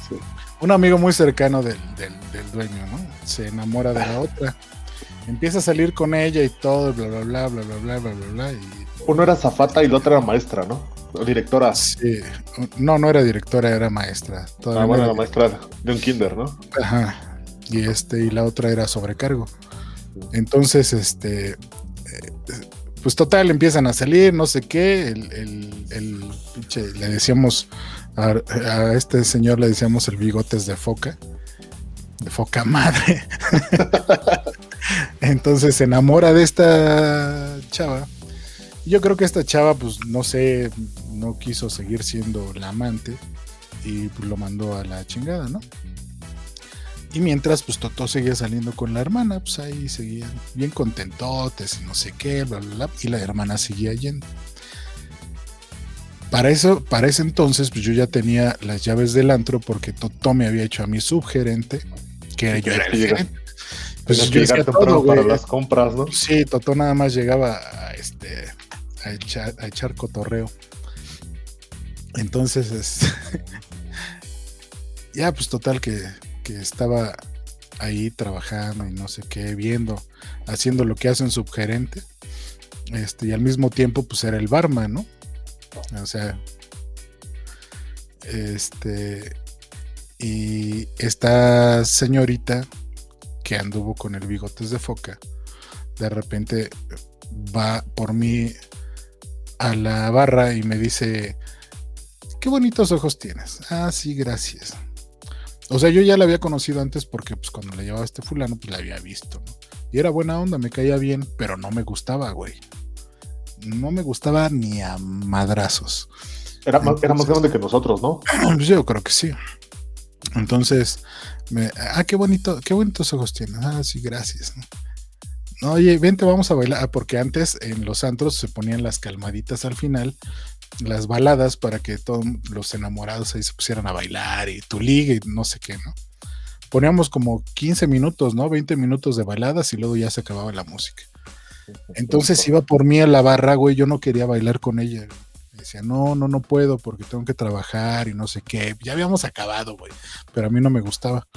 sí. Un amigo muy cercano del, del- del dueño, ¿no? Se enamora de la otra. Empieza a salir con ella y todo, bla, bla, bla, bla, bla, bla, bla, bla, bla. Y, Uno era zafata y la otra era maestra, ¿no? O directora. sí, no, no era directora, era maestra. Todavía Ah, no bueno, era la maestra de un kinder, ¿no? Ajá. Y este, y la otra era sobrecargo. Entonces, este, eh, pues total, empiezan a salir, no sé qué. El, el, el pinche, le decíamos a, este señor, le decíamos el bigotes de foca. De foca madre. Entonces se enamora de esta chava. Yo creo que esta chava, pues no sé, no quiso seguir siendo la amante y pues, lo mandó a la chingada, ¿no? Y mientras, pues Totó seguía saliendo con la hermana, pues ahí seguían bien contentotes y no sé qué, bla, bla, bla, y la hermana seguía yendo. Para eso, para ese entonces, pues yo ya tenía las llaves del antro porque Totó me había hecho a mi subgerente, que yo era el gerente. Pues Tenías yo que llegar temprano todo, para las compras, ¿no? Sí, Totó nada más llegaba a, este, a, echar, a echar cotorreo. Entonces, es- ya pues total que, que estaba ahí trabajando y no sé qué, viendo, haciendo lo que hace un subgerente. Este, y al mismo tiempo, pues era el barman, ¿no? O sea, este, y esta señorita que anduvo con el bigotes de foca, de repente va por mí a la barra y me dice, qué bonitos ojos tienes. Ah, sí, gracias. O sea, yo ya la había conocido antes porque pues cuando la llevaba este fulano, pues la había visto. Y era buena onda, me caía bien, pero no me gustaba, güey. No me gustaba ni a madrazos. Era más, era más grande que nosotros, ¿no? Pues yo creo que sí. Entonces, me, ah, qué bonito, qué bonitos ojos tienes. Ah, sí, gracias. No, oye, vente, vamos a bailar. Ah, porque antes en los antros se ponían las calmaditas al final, las baladas para que todos los enamorados ahí se pusieran a bailar y tu liga y no sé qué, ¿no? Poníamos como 15 minutos, ¿no? 20 minutos de baladas y luego ya se acababa la música. Entonces iba por mí a la barra, güey, yo no quería bailar con ella. Decía, no, no, no puedo porque tengo que trabajar y no sé qué. Ya habíamos acabado, güey. Pero a mí no me gustaba.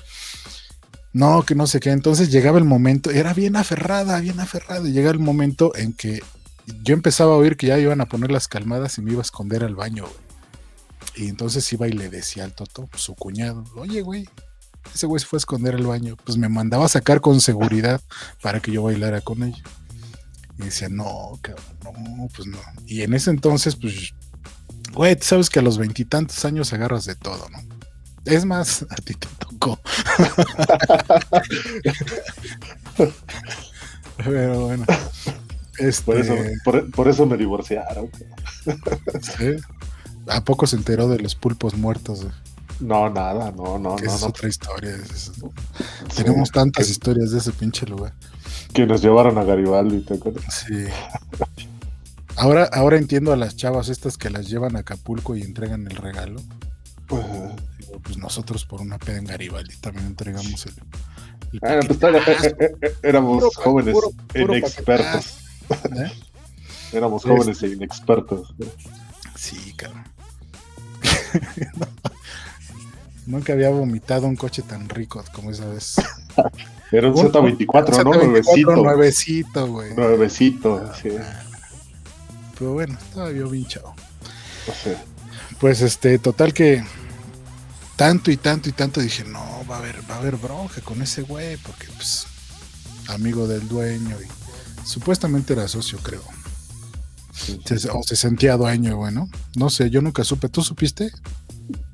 No, que no sé qué. Entonces llegaba el momento, era bien aferrada, bien aferrada. Y llega el momento en que yo empezaba a oír que ya iban a poner las calmadas y me iba a esconder al baño, güey. Y entonces iba y le decía al Toto, su cuñado, oye, güey, ese güey se fue a esconder al baño. Pues me mandaba a sacar con seguridad para que yo bailara con ella. Y decía, no, cabrón, no, pues no. Y en ese entonces, pues, güey, tú sabes que a los veintitantos años agarras de todo, ¿no? Es más, a ti te tocó. Pero bueno. Este, Por eso, por, por eso me divorciaron. sí. ¿A poco se enteró de los pulpos muertos? güey? No, nada, no, no, Que no, es no. otra historia. es- Tenemos tantas historias de ese pinche lugar. Que nos llevaron a Garibaldi, ¿te acuerdas? Sí. Ahora, ahora entiendo a las chavas estas que las llevan a Acapulco y entregan el regalo. Digo, Pues nosotros por una peda en Garibaldi también entregamos el. el Ah, pues, eh, éramos Puro jóvenes puro- puro inexpertos. ¿eh? Éramos Este- jóvenes e inexpertos. Sí, cabrón. No. Nunca había vomitado un coche tan rico como esa vez. Era un Un- Z24, ¿no? Z24 Nuevecito. Nuevecito, güey. Nuevecito, sí. Pero bueno, estaba yo bien chavo. O sea, Pues este, total que tanto y tanto y tanto dije, no, va a haber, va a haber bronca con ese güey, porque pues amigo del dueño y supuestamente era socio, creo. sí. Se- o se sentía dueño, güey, ¿no? No sé, yo nunca supe. ¿Tú supiste?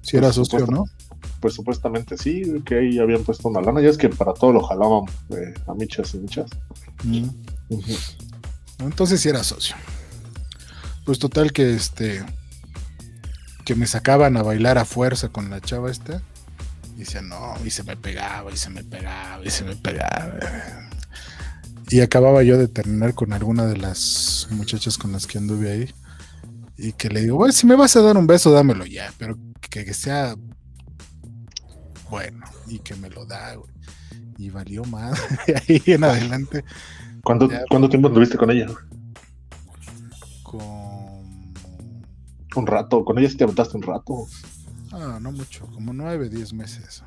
Si era socio o no. Pues supuestamente sí, que ahí habían puesto una lana. Ya es que para todo lo jalaban eh, a michas y michas. Mm. Entonces sí era socio. Pues total que este que me sacaban a bailar a fuerza con la chava esta. Y decía, no, y se me pegaba, y se me pegaba, y se me pegaba. Y acababa yo de terminar con alguna de las muchachas con las que anduve ahí. Y que le digo, bueno, si me vas a dar un beso, dámelo ya, pero que, que sea bueno, y que me lo da, güey. Y valió más de ahí en adelante. ¿Cuánto, Ya. ¿Cuánto tiempo anduviste con ella? Con. Un rato. Con ella sí te aventaste un rato. Ah, no mucho, como nueve, diez meses.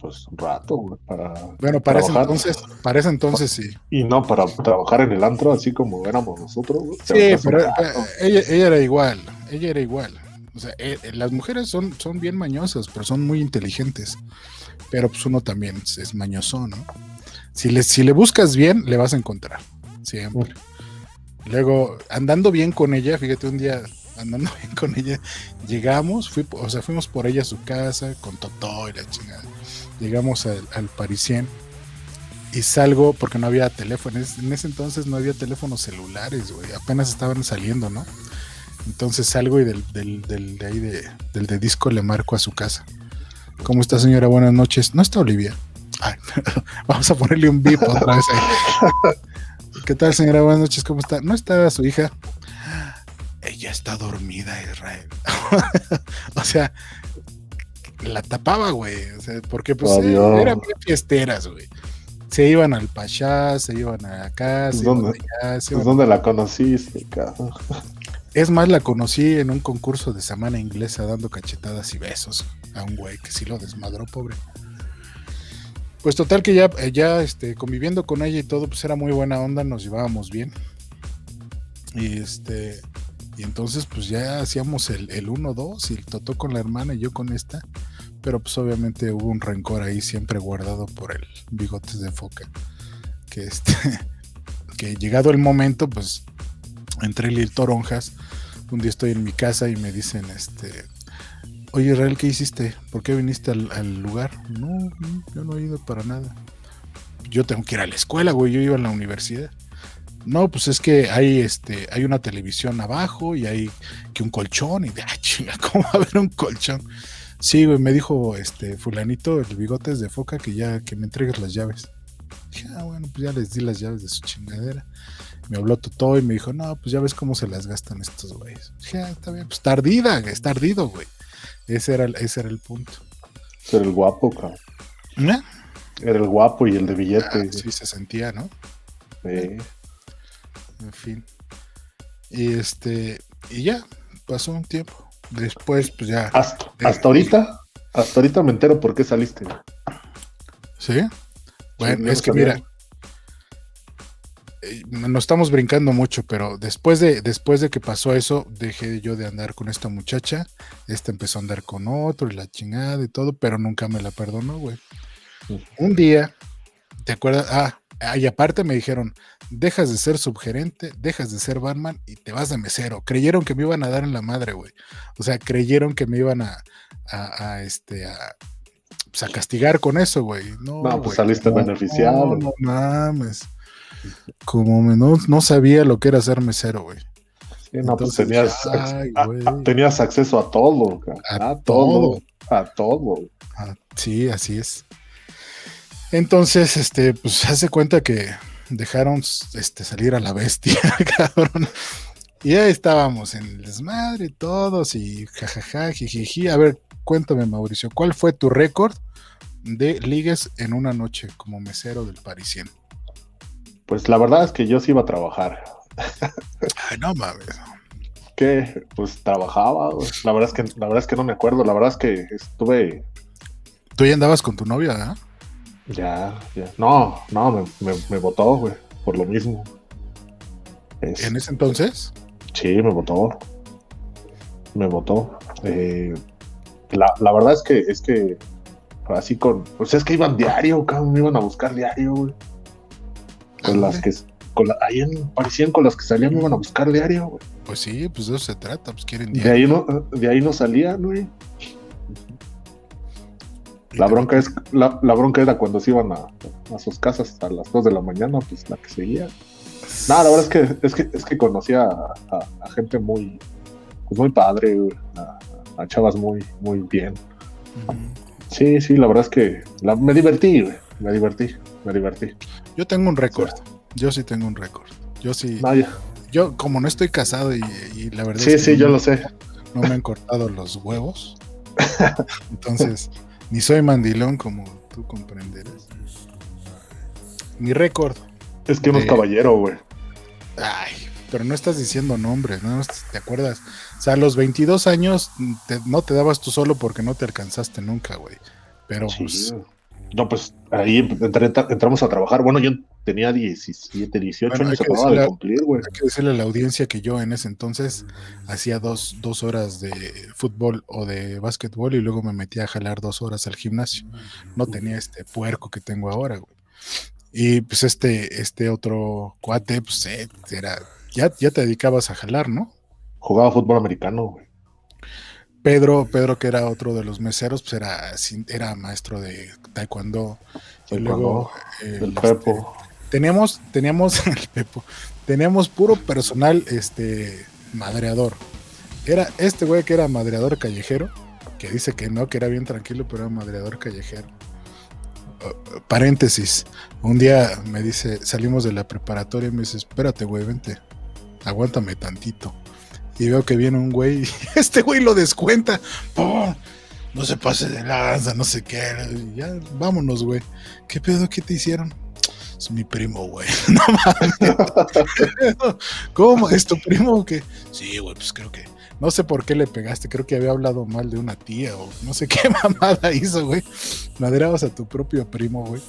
Pues un rato, güey, para. Bueno, para ese entonces, para ese entonces sí. Y no para trabajar en el antro así como éramos nosotros. güey. Sí, pero eh, ella, ella era igual, ella era igual. O sea, eh, eh, las mujeres son, son bien mañosas, pero son muy inteligentes. Pero pues uno también es, es mañoso, ¿no? Si le, si le buscas bien, le vas a encontrar. Siempre. Luego, andando bien con ella, fíjate, un día andando bien con ella, llegamos, fui, o sea, fuimos por ella a su casa con Totó y la chingada. Llegamos al, al Parisien y salgo porque no había teléfonos. En ese entonces no había teléfonos celulares, güey. Apenas estaban saliendo, ¿no? Entonces salgo y del, del, del de ahí de, del de disco le marco a su casa. ¿Cómo está, señora? Buenas noches. ¿No está Olivia? Ay, vamos a ponerle un bip otra vez ahí. ¿Qué tal, señora? Buenas noches. ¿Cómo está? ¿No está su hija? Ella está dormida, Israel. o sea, la tapaba, güey. O sea, porque pues Adiós. eh, eran bien fiesteras, güey. Se iban al Pachá, se iban acá, se iban ¿Dónde? allá, se Pues, iban- ¿Dónde la conociste, cabrón? Es más, la conocí en un concurso de semana inglesa dando cachetadas y besos a un güey que sí lo desmadró, pobre. Pues total que ya, eh, ya este, conviviendo con ella y todo, pues era muy buena onda, nos llevábamos bien. Y este, y entonces pues ya hacíamos el, el 1-2 y el Totó con la hermana y yo con esta. Pero pues obviamente hubo un rencor ahí siempre guardado por el bigotes de foca. Que este, que llegado el momento, pues entre el Toronjas, un día estoy en mi casa y me dicen, este, oye Israel, ¿qué hiciste? ¿Por qué viniste al, lugar? No, no, yo no he ido para nada. Yo tengo que ir a la escuela, güey, yo iba a la universidad. No, pues es que hay este, hay una televisión abajo y hay que un colchón y de ah, chinga, ¿cómo va a haber un colchón? Sí, güey, me dijo este fulanito, el bigotes de foca, que ya, que me entregues las llaves. Dije, ah, bueno, pues ya les di las llaves de su chingadera. Me habló Totó y me dijo, no, pues ya ves cómo se las gastan estos güeyes. Dije, ah, está bien, pues está ardida, está ardido, güey. Ese era, el- ese era el punto. Era el guapo, cabrón. ¿Eh? Era el guapo y el de billete. Ah, sí se sentía, ¿no? Sí. En fin. Y este, y ya, pasó un tiempo. Después, pues ya. Hasta, hasta ahorita, hasta ahorita me entero por qué saliste. ¿Sí? Bueno, no es que sabía. mira, eh, nos estamos brincando mucho, pero después de, después de que pasó eso, dejé yo de andar con esta muchacha. Esta empezó a andar con otro y la chingada y todo, pero nunca me la perdonó, güey. Un día, ¿te acuerdas? Ah, ah, y aparte me dijeron, dejas de ser subgerente, dejas de ser barman y te vas de mesero. Creyeron que me iban a dar en la madre, güey. O sea, creyeron que me iban a, a, a, este, a, pues, a castigar con eso, güey. No, No, pues güey, saliste no, beneficiado. No, no mames. Como no, no sabía lo que era ser mesero, güey. Sí, no, pues tenías, ay, a- güey. a- tenías acceso a todo, A a, todo, a todo. Ah, sí, así es. Entonces, este, pues hace cuenta que dejaron este, salir a la bestia, cabrón. Y ahí estábamos en el desmadre, todos, y jajaja, jijiji. A ver, cuéntame, Mauricio, ¿cuál fue tu récord de ligues en una noche como mesero del Parisien? Pues la verdad es que yo sí iba a trabajar. Ay, no mames. Que pues trabajaba, güey. la verdad es que la verdad es que no me acuerdo, la verdad es que estuve Tú ya andabas con tu novia, ¿ah? ya, ya. No, no, me, me, me votó, güey, por lo mismo. Es- En ese entonces. Sí, me votó. Me votó. Eh, la, la verdad es que, es que, así con, pues es que iban diario, cabrón, me iban a buscar diario, güey. Con las que, con la- ahí en, parecían con las que salían, me iban a buscar diario, güey. Pues sí, pues de eso se trata, pues quieren De diario. ahí no, de ahí no salían, güey. Y La bronca es, la, la bronca era cuando se iban a, a sus casas a las 2 de la mañana, pues la que seguía. No, la verdad es que, es que, es que conocía a, a- a gente muy, pues muy padre, güey, a, a chavas muy, muy bien. Sí, sí, la verdad es que la- me divertí, güey, me divertí, me divertí. Yo tengo un récord. Yo sí tengo un récord. Yo sí. No, ya- Yo, como no estoy casado y, y la verdad Sí, es que sí, no, yo lo sé. no me han cortado los huevos. Entonces, ni soy mandilón como tú comprenderás. Mi récord. Es que uno es Eh, caballero, güey. Ay, pero no estás diciendo nombres, ¿no? ¿Te acuerdas? O sea, a los 22 años te- no te dabas tú solo porque no te alcanzaste nunca, güey. Pero Sí, pues. No, pues ahí entramos a trabajar. Bueno, yo tenía 17, 18 Bueno, años, acababa de cumplir, güey. hay que decirle a la audiencia que yo en ese entonces hacía dos, dos horas de fútbol o de básquetbol y luego me metía a jalar dos horas al gimnasio. No tenía este puerco que tengo ahora, güey. Y pues este, este otro cuate, pues eh, era, ya, ya te dedicabas a jalar, ¿no? Jugaba fútbol americano, güey. Pedro, Pedro, que era otro de los meseros, pues era, era maestro de taekwondo. Y luego el, El este, Pepo. teníamos, teníamos el Pepo, teníamos puro personal este madreador. Era este güey que era madreador callejero, que dice que no, que era bien tranquilo, pero era madreador callejero. Uh, paréntesis, un día me dice, salimos de la preparatoria y me dice, espérate güey, vente, aguántame tantito. Y veo que viene un güey y este güey lo descuenta. No se pase de lanza, no sé qué. ya, vámonos, güey. ¿Qué pedo? ¿Qué te hicieron? Es mi primo, güey. No mames. ¿Cómo? ¿Es tu primo o qué? Sí, güey, pues creo que. No sé por qué le pegaste. Creo que había hablado mal de una tía o no sé qué mamada hizo, güey. Maderabas a tu propio primo, güey.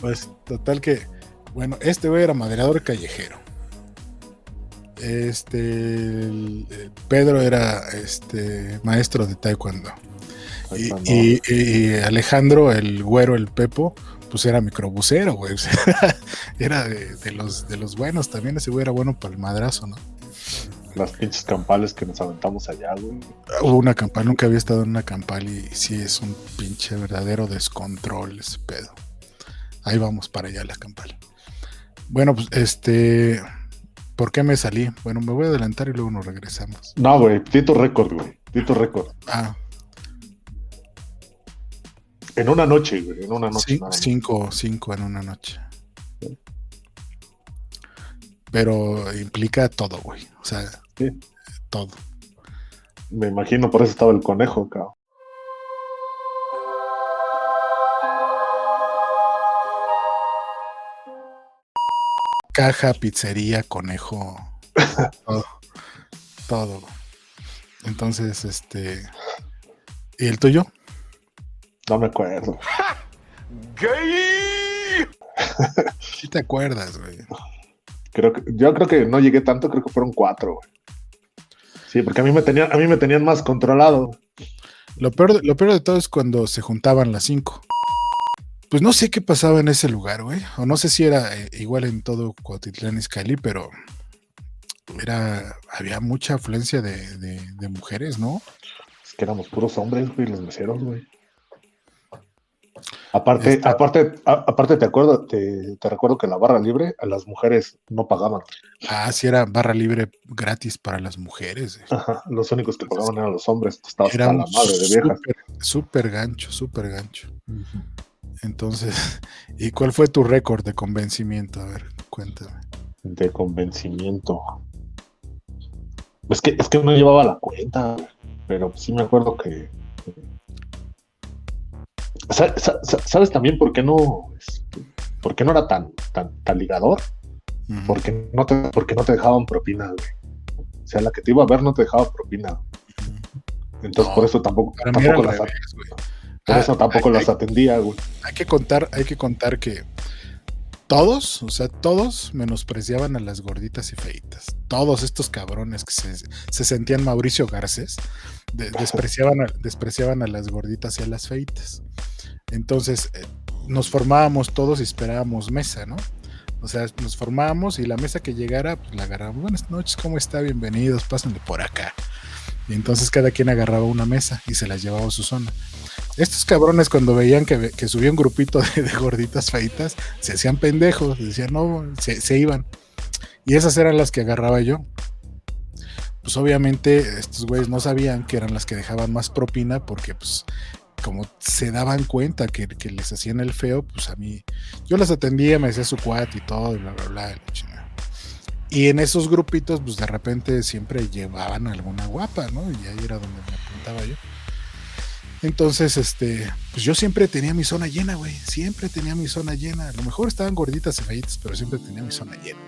Pues total que. Bueno, este güey era maderador callejero. Este. Pedro era este maestro de taekwondo. Y, Alejandro, el güero, el Pepo, pues era microbusero, güey. era de, de los, de los buenos también. Ese güey era bueno para el madrazo, ¿no? Las pinches campales que nos aventamos allá, güey. Hubo una campal, nunca había estado en una campal y sí es un pinche verdadero descontrol ese pedo. Ahí vamos para allá la campal. Bueno, pues este. ¿Por qué me salí? Bueno, me voy a adelantar y luego nos regresamos. No, güey, di tu récord, güey. Di tu récord. Ah, En una noche, güey. En una noche. Cinco, cinco en una noche. Pero implica todo, güey. O sea, Sí. todo. Me imagino por eso estaba el conejo, cabrón. Caja, pizzería, conejo. todo. todo. Entonces, este. ¿Y el tuyo? No me acuerdo. ¡Gay! Sí te acuerdas, güey. Creo que, yo creo que no llegué tanto, creo que fueron cuatro, güey. Sí, porque a mí me tenían, a mí me tenían más controlado. Lo peor, lo peor de todo es cuando se juntaban las cinco. Pues no sé qué pasaba en ese lugar, güey. O no sé si era eh, igual en todo Cuautitlán Izcalli, pero era, había mucha afluencia de, de- de mujeres, ¿no? Es que éramos puros hombres, güey, los meseros, güey. Aparte, aparte, a- aparte te acuerdo, te, te recuerdo que en la barra libre a las mujeres no pagaban. Ah, sí, era barra libre gratis para las mujeres. eh. Ajá, los únicos que pagaban eran los hombres. Estaba hasta la madre de viejas. súper, súper gancho, súper gancho. Entonces, ¿y cuál fue tu récord de convencimiento? A ver, cuéntame. De convencimiento. Es que, es que no llevaba la cuenta, pero sí me acuerdo que. Sa- sa- sa- ¿Sabes también por qué no? este, ¿Por qué no era tan, tan, tan ligador? Porque no te, porque no te dejaban propina, güey. O sea, la que te iba a ver no te dejaba propina. Entonces No, por eso tampoco, tampoco las, revés, güey. Por Ah, eso tampoco hay- las atendía, güey. Hay que contar, hay que contar que todos, o sea, todos menospreciaban a las gorditas y feitas. Todos estos cabrones que se, se sentían Mauricio Garcés de- despreciaban, a, despreciaban a las gorditas y a las feitas. Entonces, eh, nos formábamos todos y esperábamos mesa, ¿no? O sea, nos formábamos y la mesa que llegara, pues la agarrábamos. Buenas noches, ¿cómo está? Bienvenidos, pásenle por acá. Y entonces cada quien agarraba una mesa y se las llevaba a su zona. Estos cabrones cuando veían que, subía un grupito de, gorditas feitas, se hacían pendejos, decían no, se, iban. Y esas eran las que agarraba yo. Pues obviamente estos güeyes no sabían que eran las que dejaban más propina porque pues como se daban cuenta que, les hacían el feo, pues a mí, yo las atendía, me decía su cuat y todo, y bla, bla, bla. y en esos grupitos, pues de repente siempre llevaban alguna guapa, ¿no? Y ahí era donde me apuntaba yo. Entonces, este, pues yo siempre tenía mi zona llena, güey. Siempre tenía mi zona llena. A lo mejor estaban gorditas y feitas, pero siempre tenía mi zona llena.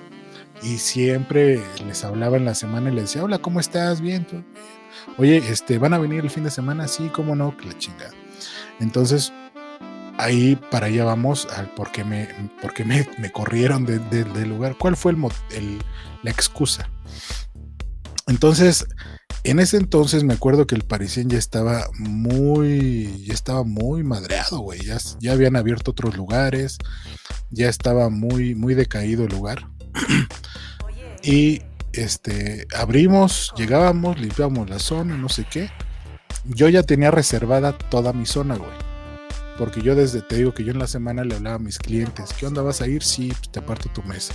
Y siempre les hablaba en la semana y les decía, hola, ¿cómo estás? Bien, ¿Tú? Oye, este, ¿van a venir el fin de semana? Sí, ¿cómo no? Que la chingada. Entonces, ahí para allá vamos al por qué me, por qué me, me corrieron de- de- del lugar. ¿Cuál fue el, el- la excusa? Entonces, en ese entonces me acuerdo que el parisien ya estaba muy, ya estaba muy madreado, güey. Ya, ya habían abierto otros lugares, ya estaba muy, muy decaído el lugar. y este, abrimos, llegábamos, limpiábamos la zona, no sé qué. Yo ya tenía reservada toda mi zona, güey. Porque yo desde, te digo que yo en la semana le hablaba a mis clientes, ¿qué onda vas a ir? Sí, pues te aparto tu mesa.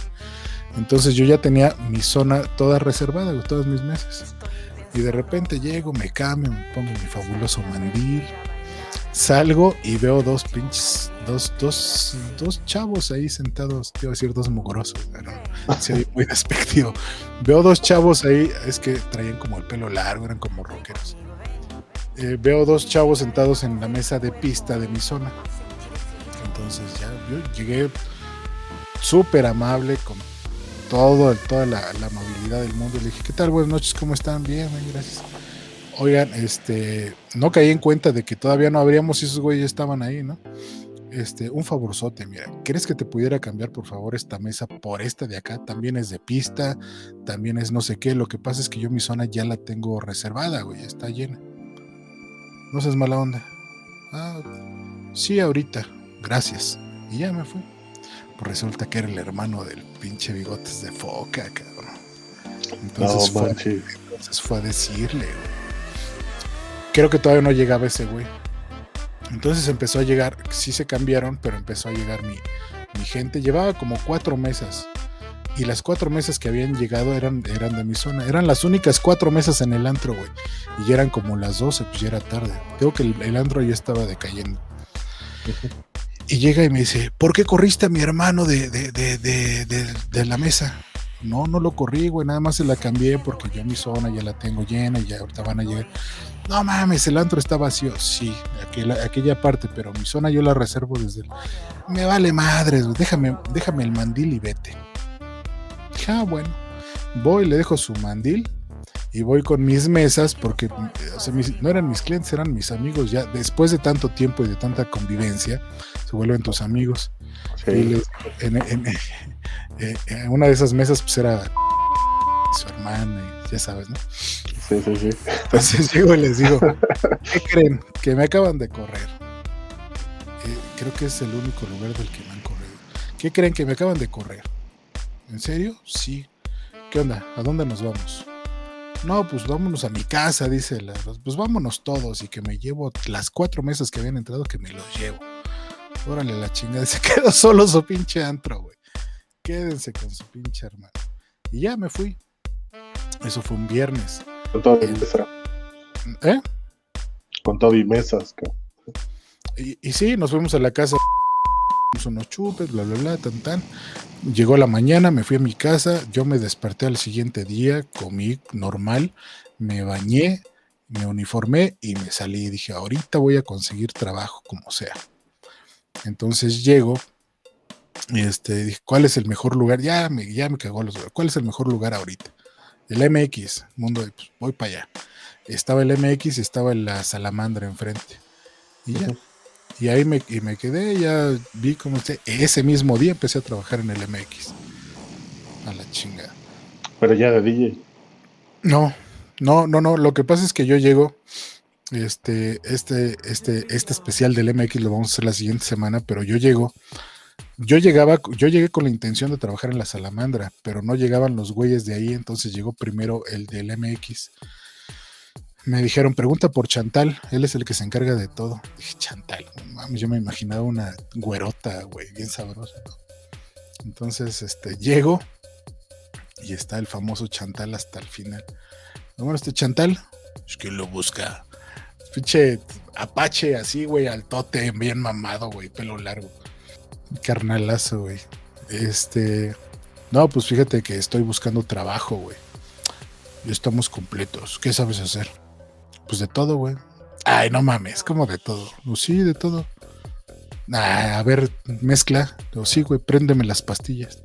Entonces yo ya tenía mi zona toda reservada, güey, todas mis mesas. Y de repente llego, me cambio, me pongo mi fabuloso mandil, salgo y veo dos pinches, dos, dos, dos chavos ahí sentados, a decir dos mugrosos, pero oye muy despectivo. Veo dos chavos ahí, es que traían como el pelo largo, eran como rockeros. Eh, veo dos chavos sentados en la mesa de pista de mi zona. Entonces ya yo llegué súper amable, con todo, toda la, la amabilidad del mundo. Le dije, ¿qué tal? Buenas noches, ¿cómo están? Bien, gracias. Oigan, este, no caí en cuenta de que todavía no abríamos y esos güeyes estaban ahí, ¿no? Este, un favorzote, mira, ¿crees que te pudiera cambiar por favor esta mesa por esta de acá? También es de pista, también es no sé qué. Lo que pasa es que yo mi zona ya la tengo reservada, güey, está llena. No seas mala onda. Ah, sí, ahorita, gracias. Y ya me fui. Pues resulta que era el hermano del pinche bigotes de foca, cabrón. Entonces, No fue, entonces fue a decirle, güey. Creo que todavía no llegaba ese güey. Entonces empezó a llegar, sí se cambiaron, pero empezó a llegar mi, mi gente. Llevaba como cuatro mesas. Y las cuatro mesas que habían llegado eran, eran de mi zona. Eran las únicas cuatro mesas en el antro, güey. Y ya eran como las 12, pues ya era tarde. Creo que el, el antro ya estaba decayendo. Y llega y me dice, ¿por qué corriste a mi hermano de, de, de, de, la mesa? No, no lo corrí, güey, nada más se la cambié porque yo mi zona ya la tengo llena y ya ahorita van a llegar. No mames, el antro está vacío. Sí, aquella, parte, pero mi zona yo la reservo desde el... Me vale madres, güey, déjame, déjame el mandil y vete. Ah, bueno. Voy, le dejo su mandil y voy con mis mesas porque o sea, mis- no eran mis clientes, eran mis amigos ya. Después de tanto tiempo y de tanta convivencia, se vuelven tus amigos. Y les- en, en- en una de esas mesas pues era su hermana, y ya sabes, ¿no? Sí, sí, sí. Entonces llego y les digo, ¿qué creen? Que me acaban de correr. Eh, creo que es el único lugar del que me han corrido. ¿Qué creen que me acaban de correr? ¿En serio? Sí. ¿Qué onda? ¿A dónde nos vamos? No, pues vámonos a mi casa, dice la. Pues vámonos todos y que me llevo las cuatro mesas que habían entrado, que me los llevo. Órale la chingada, se quedó solo su pinche antro, güey. Quédense con su pinche hermano. Y ya me fui. Eso fue un viernes. Con todo y mesa. ¿Eh? Con todo y mesas. Y, y sí, nos fuimos a la casa, unos chupes, bla, bla, bla, tan, tan. Llegó la mañana, me fui a mi casa, yo me desperté al siguiente día, comí normal, me bañé, me uniformé y me salí. Dije, ahorita voy a conseguir trabajo como sea. Entonces llego este, dije, ¿cuál es el mejor lugar? Ya me, ya me cagó los. ¿Cuál es el mejor lugar ahorita? El MX, mundo de, pues, voy para allá. Estaba el MX y estaba la salamandra enfrente. Y ya. Y ahí me, y me quedé, ya vi cómo se- ese mismo día empecé a trabajar en el MX. A la chingada. Pero ya de DJ. No, no, no, no. Lo que pasa es que yo llego. Este, este, este, este especial del MX lo vamos a hacer la siguiente semana, pero yo llego. Yo llegaba, yo llegué con la intención de trabajar en la salamandra, pero no llegaban los güeyes de ahí, entonces llegó primero el del MX. Me dijeron, pregunta por Chantal, él es el que se encarga de todo. Dije, Chantal, mames, yo me imaginaba una güerota, güey, bien sabrosa. Entonces, este, llego y está el famoso Chantal hasta el final. Bueno, este Chantal, es que lo busca. Pinche apache así, güey, al tote, bien mamado, güey, pelo largo. Carnalazo, güey. Este. No, pues fíjate que estoy buscando trabajo, güey. Y estamos completos. ¿Qué sabes hacer? Pues de todo, güey. Ay, no mames, como de todo. Pues sí, de todo. A ver, mezcla. Digo, sí, güey, préndeme las pastillas.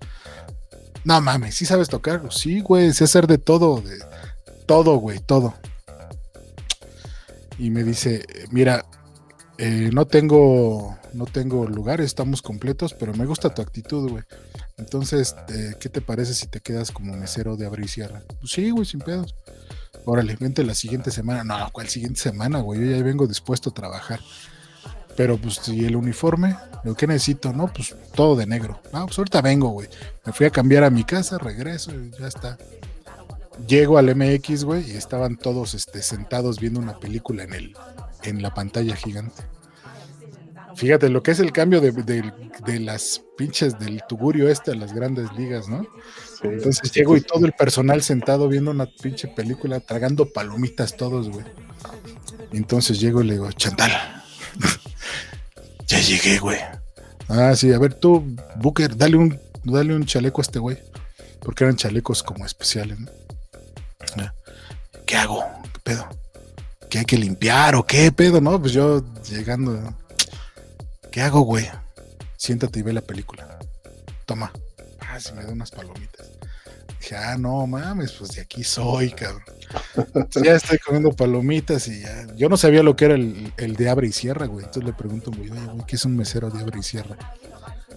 No mames, ¿sí sabes tocar? Sí, güey, sé hacer de todo, de todo, güey, todo. Y me dice, mira, eh, no tengo, no tengo lugar, estamos completos, pero me gusta tu actitud, güey. Entonces, eh, ¿qué te parece si te quedas como mesero de abre y cierra? Pues sí, güey, sin pedos. Órale, vente la siguiente semana. No, ¿cuál siguiente semana, güey? Yo ya vengo dispuesto a trabajar. Pero pues, ¿y el uniforme? ¿Lo que necesito? No, pues todo de negro. No, pues ahorita vengo, güey. Me fui a cambiar a mi casa, regreso y ya está. Llego al MX, güey, y estaban todos este, sentados viendo una película en, el, en la pantalla gigante. Fíjate lo que es el cambio de, de- de las pinches del tugurio este a las grandes ligas, ¿no? Entonces llego y todo el personal sentado viendo una pinche película, tragando palomitas todos, güey. Entonces llego y le digo, Chantal, ya llegué, güey. Ah, sí, a ver tú, Booker, dale un, dale un chaleco a este güey. Porque eran chalecos como especiales, ¿no? Ah, ¿Qué hago? ¿Qué pedo? ¿Qué hay que limpiar o qué pedo? No, pues yo llegando. ¿no? ¿Qué hago, güey? Siéntate y ve la película. Toma. Ah, si me da unas palomitas. Dije, ah, no mames, pues de aquí soy, cabrón. Ya estoy comiendo palomitas y ya. Yo no sabía lo que era el, el de abre y cierra, güey. Entonces le pregunto, güey, oye, güey, ¿qué es un mesero de abre y cierra?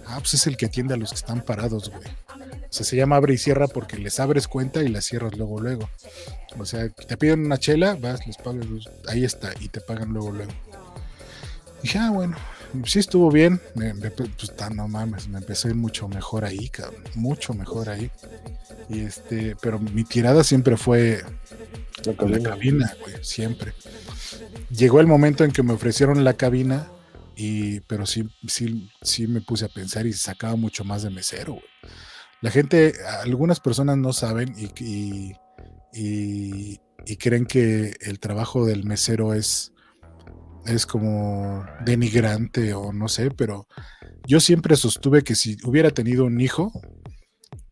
Ah, pues es el que atiende a los que están parados, güey. O sea, se llama abre y cierra porque les abres cuenta y las cierras luego, luego. O sea, te piden una chela, vas, les pagas, ahí está, y te pagan luego, luego. Dije, ah, bueno, sí estuvo bien. Me, me- pues, no mames, me ir mucho mejor ahí, cabrón. Mucho mejor ahí. Y este, pero mi tirada siempre fue La la cabina. cabina, güey, siempre. Llegó el momento en que me ofrecieron la cabina, y, pero sí, sí, sí me puse a pensar y sacaba mucho más de mesero, güey. La gente, algunas personas no saben y, y, y- y creen que el trabajo del mesero es, es como denigrante o no sé, pero yo siempre sostuve que si hubiera tenido un hijo,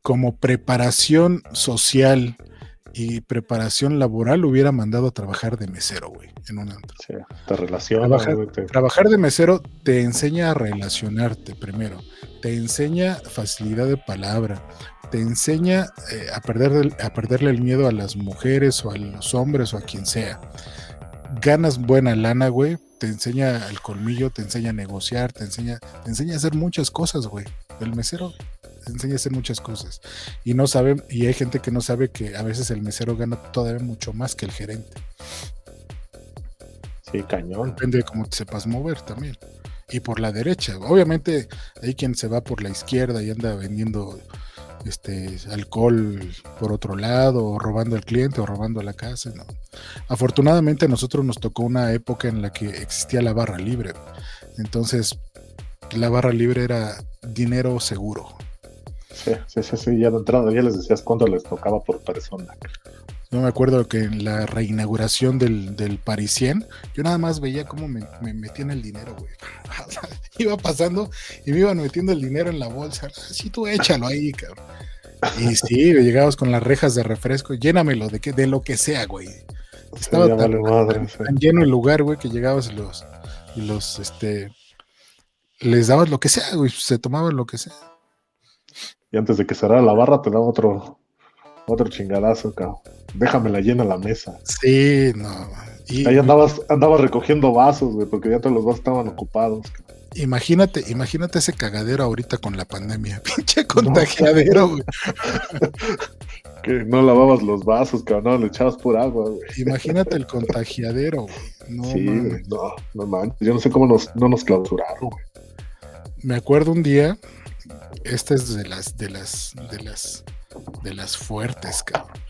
como preparación social y preparación laboral, lo hubiera mandado a trabajar de mesero, güey, en un antro. Sí, te relaciona, Trabajar- güey, te- Trabajar de mesero te enseña a relacionarte primero, te enseña facilidad de palabra, te enseña eh, a, perder, a perderle el miedo a las mujeres o a los hombres o a quien sea. Ganas buena lana, güey. Te enseña el colmillo, te enseña a negociar, te enseña, te enseña a hacer muchas cosas, güey. El mesero te enseña a hacer muchas cosas. Y no sabe, y hay gente que no sabe que a veces el mesero gana todavía mucho más que el gerente. Sí, cañón. Depende de cómo te sepas mover también. Y por la derecha. Obviamente hay quien se va por la izquierda y anda vendiendo este alcohol por otro lado, o robando al cliente, o robando la casa. ¿no? Afortunadamente a nosotros nos tocó una época en la que existía la barra libre. Entonces, la barra libre era dinero seguro. Sí, sí, sí, sí, ya de entrada ya les decías cuánto les tocaba por persona. Yo me acuerdo que en la reinauguración del, del Parisien, yo nada más veía cómo me, me metían el dinero, güey. Iba pasando y me iban metiendo el dinero en la bolsa. Así tú échalo ahí, cabrón. Y sí, llegabas con las rejas de refresco, llénamelo de, que, de lo que sea, güey. Estaba tan, vale madre, tan- sí. tan lleno el lugar, güey, que llegabas y los, los, este, les dabas lo que sea, güey, se tomaban lo que sea. Y antes de que cerrara la barra te daba otro, otro chingadazo, cabrón. Déjame la llena la mesa. Sí, no. Y, Ahí andabas, andabas recogiendo vasos, güey, porque ya todos los vasos estaban ocupados. Imagínate, imagínate ese cagadero ahorita con la pandemia. Pinche contagiadero, güey. Que no lavabas los vasos, cabrón, no, le echabas por agua, güey. Imagínate el contagiadero, güey. No, sí, mames. güey, no, no manches. Yo no sé cómo nos, no nos clausuraron, güey. Me acuerdo un día, esta es de las, de las, de las, de las fuertes, cabrón.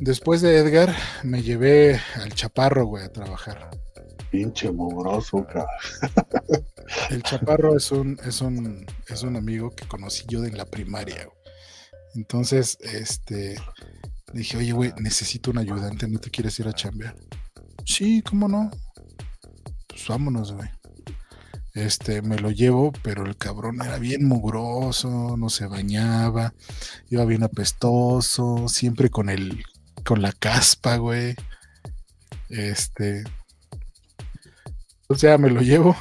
Después de Edgar, me llevé al chaparro, güey, a trabajar. Pinche mugroso, cabrón. El chaparro es un, es un, es un amigo que conocí yo de la primaria. güey. Entonces, este, dije, oye, güey, necesito un ayudante, ¿no te quieres ir a chambear? Sí, ¿cómo no? Pues vámonos, güey. Este, me lo llevo, pero el cabrón era bien mugroso, no se bañaba, iba bien apestoso, siempre con el, con la caspa, güey. Este, o sea, me lo llevo.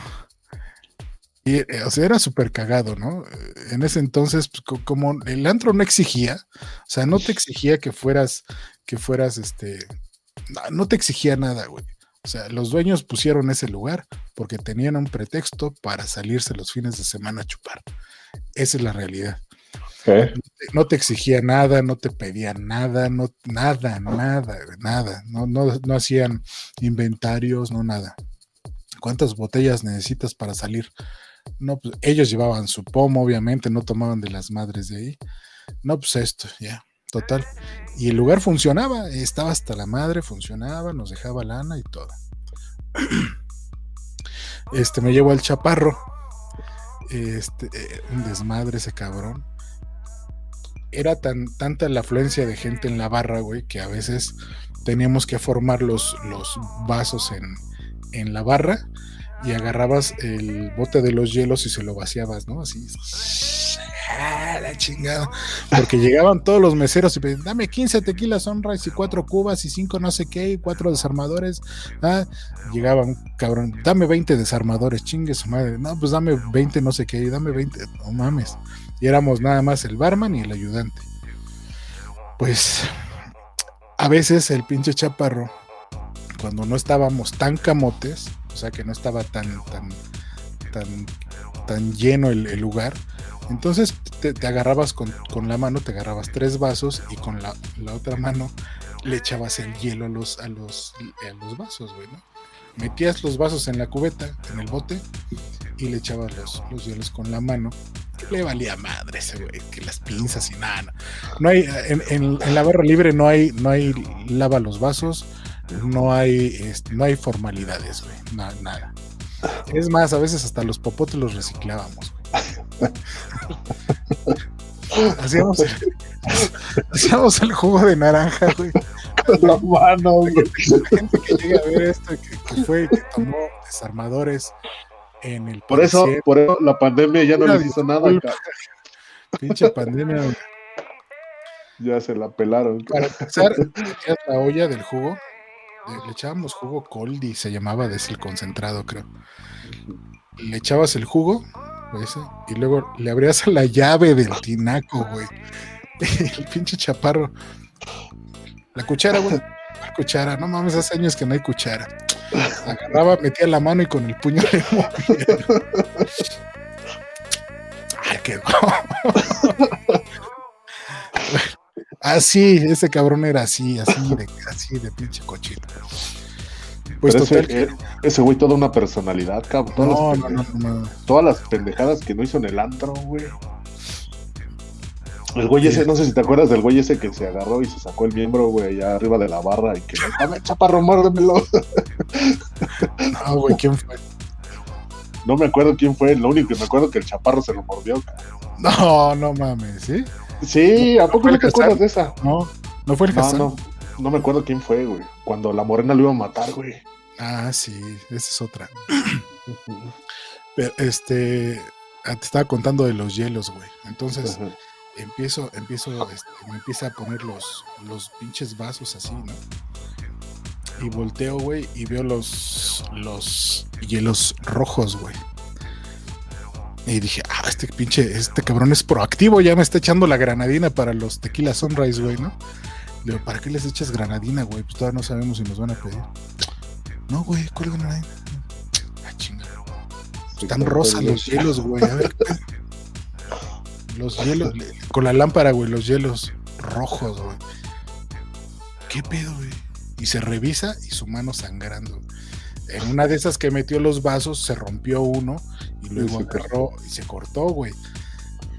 Y, eh, o sea, era súper cagado, ¿no? En ese entonces, pues, co- como el antro no exigía, o sea, no te exigía que fueras, que fueras, este, no, te exigía nada, güey. O sea, los dueños pusieron ese lugar porque tenían un pretexto para salirse los fines de semana a chupar. Esa es la realidad. No te exigía nada, no te pedían nada, no, nada, nada, nada. No, no, no hacían inventarios, no nada. ¿Cuántas botellas necesitas para salir? No, pues ellos llevaban su pomo, obviamente, no tomaban de las madres de ahí. No, pues esto, ya, total. Y el lugar funcionaba, estaba hasta la madre, funcionaba, nos dejaba lana y todo. Este, me llevo al chaparro. Este, eh, un desmadre ese cabrón. Era tan, tanta la afluencia de gente en la barra, güey, que a veces teníamos que formar los, los vasos en, en la barra y agarrabas el bote de los hielos y se lo vaciabas, ¿no? Así. ¡ah, la chingada. Porque llegaban todos los meseros y pedían, dame 15 tequilas sunrise y 4 cubas y 5 no sé qué y 4 desarmadores. Ah, llegaban, cabrón, dame 20 desarmadores, chingue su madre. No, pues dame 20 no sé qué, y dame 20, no mames. Y éramos nada más el barman y el ayudante. Pues a veces el pinche chaparro, cuando no estábamos tan camotes, o sea que no estaba tan, tan, tan, tan lleno el, lugar, entonces te, agarrabas con, con la mano, te agarrabas tres vasos y con la, la otra mano le echabas el hielo a los, a los, a los vasos, güey, ¿no? Metías los vasos en la cubeta, en el bote, y le echabas los, los con la mano. Le valía madre ese güey, que las pinzas y nada. No, no hay, en, la barra libre no hay, no hay lava los vasos, no hay, este, no hay formalidades, güey, na- nada. Es más, a veces hasta los popotes los reciclábamos, güey. Hacíamos el, hacíamos el jugo de naranja, güey. La mano, güey. gente que llega a ver esto, que, que fue y que tomó desarmadores en el Por eso, por eso la pandemia ya no les hizo nada, cabrón. pinche pandemia. Ya se la pelaron. Para empezar, la olla del jugo, le, echábamos jugo Coldi, se llamaba, de ese el concentrado, creo. Le echabas el jugo, ese, y luego le abrías la llave del tinaco, güey. El pinche chaparro. La cuchara, güey. La cuchara, no mames, hace años que no hay cuchara. Agarraba, metía la mano y con el puño le movía. Ay, qué Así, ese cabrón era así, así de, así de pinche cochino. Pues total, ese, eh, ese güey toda una personalidad, cabrón. No, no, no. todas las pendejadas que no hizo en el antro, güey. El güey ese, no sé si te acuerdas del güey ese que se agarró y se sacó el miembro, güey, allá arriba de la barra y que dame chaparro, muérdemelo. No, güey, ¿quién fue? No me acuerdo quién fue, lo único que me acuerdo que el chaparro se lo mordió. No, no mames, ¿sí? Sí, ¿a poco no te acuerdas de esa? No, no fue el Hassan. no, no me acuerdo quién fue, güey. Cuando la morena lo iba a matar, güey. Ah, sí, esa es otra. Pero, este, ah, te estaba contando de los hielos, güey. Entonces Ajá. Empiezo, empiezo, este, me empieza a poner los, los pinches vasos así, ¿no? Y volteo, güey, y veo los, los hielos rojos, güey. Y dije, ah, este pinche, este cabrón es proactivo, ya me está echando la granadina para los tequila sunrise, güey, ¿no? Le digo, ¿para qué les echas granadina, güey? Pues todavía no sabemos si nos van a pedir. No, güey, ¿cuál granadina? Ah, chinga. Están rosas los hielos, güey. A ver. Los hielos, con la lámpara, güey, los hielos rojos, güey. ¿Qué pedo, güey? Y se revisa y su mano sangrando. En una de esas que metió los vasos, se rompió uno y luego se agarró y se cortó, güey.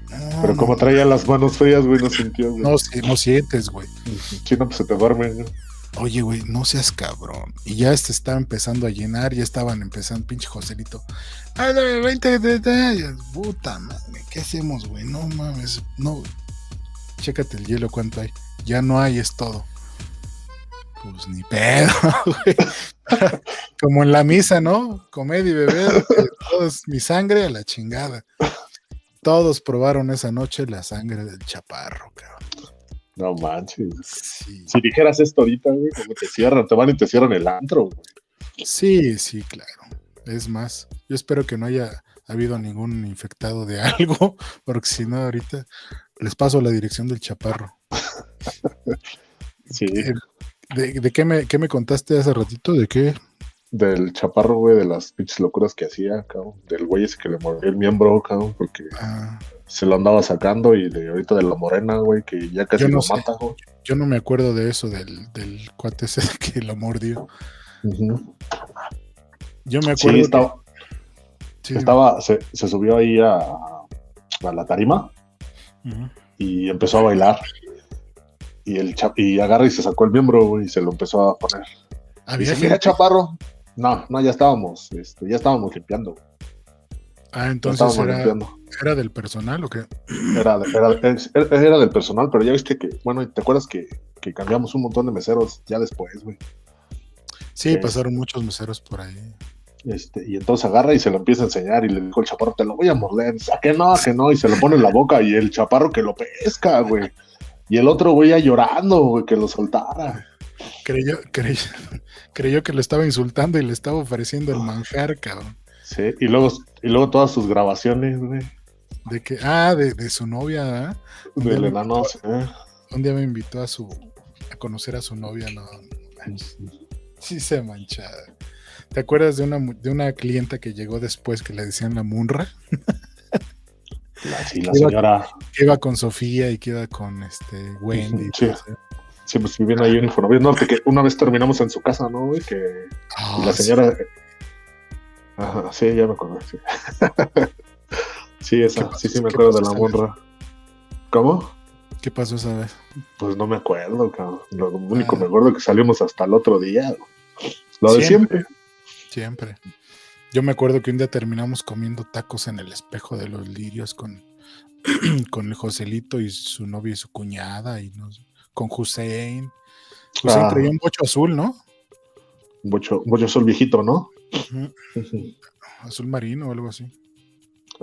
No, Pero no, como traía las manos frías, güey, no sintió, güey. no, no sientes, güey. No, pues se te duerme, güey. Oye, güey, no seas cabrón. Y ya este estaba empezando a llenar, ya estaban empezando, pinche Joselito. Ay, dame 20 de de- Puta madre, ¿qué hacemos, güey? No mames, no. Chécate el hielo, ¿cuánto hay? Ya no hay, es todo. Pues ni pedo, güey. Como en la misa, ¿no? Comed y beber, que todo es mi sangre a la chingada. Todos probaron esa noche la sangre del chaparro, cabrón. No manches. Sí. Si dijeras esto ahorita, güey, como te cierran, te van y te cierran el antro, güey. Sí, sí, claro. Es más, yo espero que no haya habido ningún infectado de algo, porque si no, ahorita les paso la dirección del chaparro. Sí. Eh, ¿De, de qué, me, qué me contaste hace ratito? ¿De qué? Del chaparro, güey, de las pinches locuras que hacía, cabrón. Del güey ese que le mordió el miembro, cabrón, porque Ah, se lo andaba sacando y de ahorita de la morena, güey, que ya casi no lo sé. mata, güey. yo no me acuerdo de eso, del, del cuate ese que lo mordió. Yo me Sí, acuerdo. que- estaba, sí, estaba se, se subió ahí a, a la tarima y empezó a bailar. Y el y agarra y se sacó el miembro, güey, y se lo empezó a poner. Había Dice, mira, chaparro. No, no, ya estábamos, este, ya estábamos limpiando. güey. Ah, Ya entonces estábamos era, limpiando. Era del personal o qué? Era, era, era- era del personal, pero ya viste que, bueno, ¿te acuerdas que, que cambiamos un montón de meseros ya después, güey? Sí, Es- pasaron muchos meseros por ahí. Este, y entonces agarra y se lo empieza a enseñar y le dijo el chaparro, te lo voy a morder. ¿A que no? ¿A que no? Y se lo pone en la boca y el chaparro que lo pesca, güey. Y el otro güey ya llorando, güey, que lo soltara. Creyó, creyó, creyó que lo estaba insultando y le estaba ofreciendo el manjar, cabrón. Sí, y luego, y luego todas sus grabaciones, güey, De que, ah, de, de su novia, ¿ah? del enano. ¿eh? Un día me invitó a su a conocer a su novia, no. Sí se manchada. ¿Te acuerdas de una de una clienta que llegó después que le decían la Munra? La, sí, la Iba- señora, Que iba con Sofía y que iba con este Wendy. Sí. sí, pues viviendo ahí Infonavit Norte, que una vez terminamos en su casa, ¿no, güey? Que Ah, y la sí. señora... Ajá, sí, ya me acuerdo, sí. sí, esa, ¿Qué sí, sí me ¿Qué acuerdo de la monra. ¿Cómo? ¿Qué pasó esa vez? Pues no me acuerdo, cabrón. Lo único Ah. me acuerdo que salimos hasta el otro día. Lo de Siempre. siempre. Yo me acuerdo que un día terminamos comiendo tacos en el espejo de los lirios con, con el Joselito y su novia y su cuñada y con Hussein. Hussein Ah. traía un bocho azul, ¿no? Un bocho, bocho sol viejito, ¿no? Azul marino o algo así.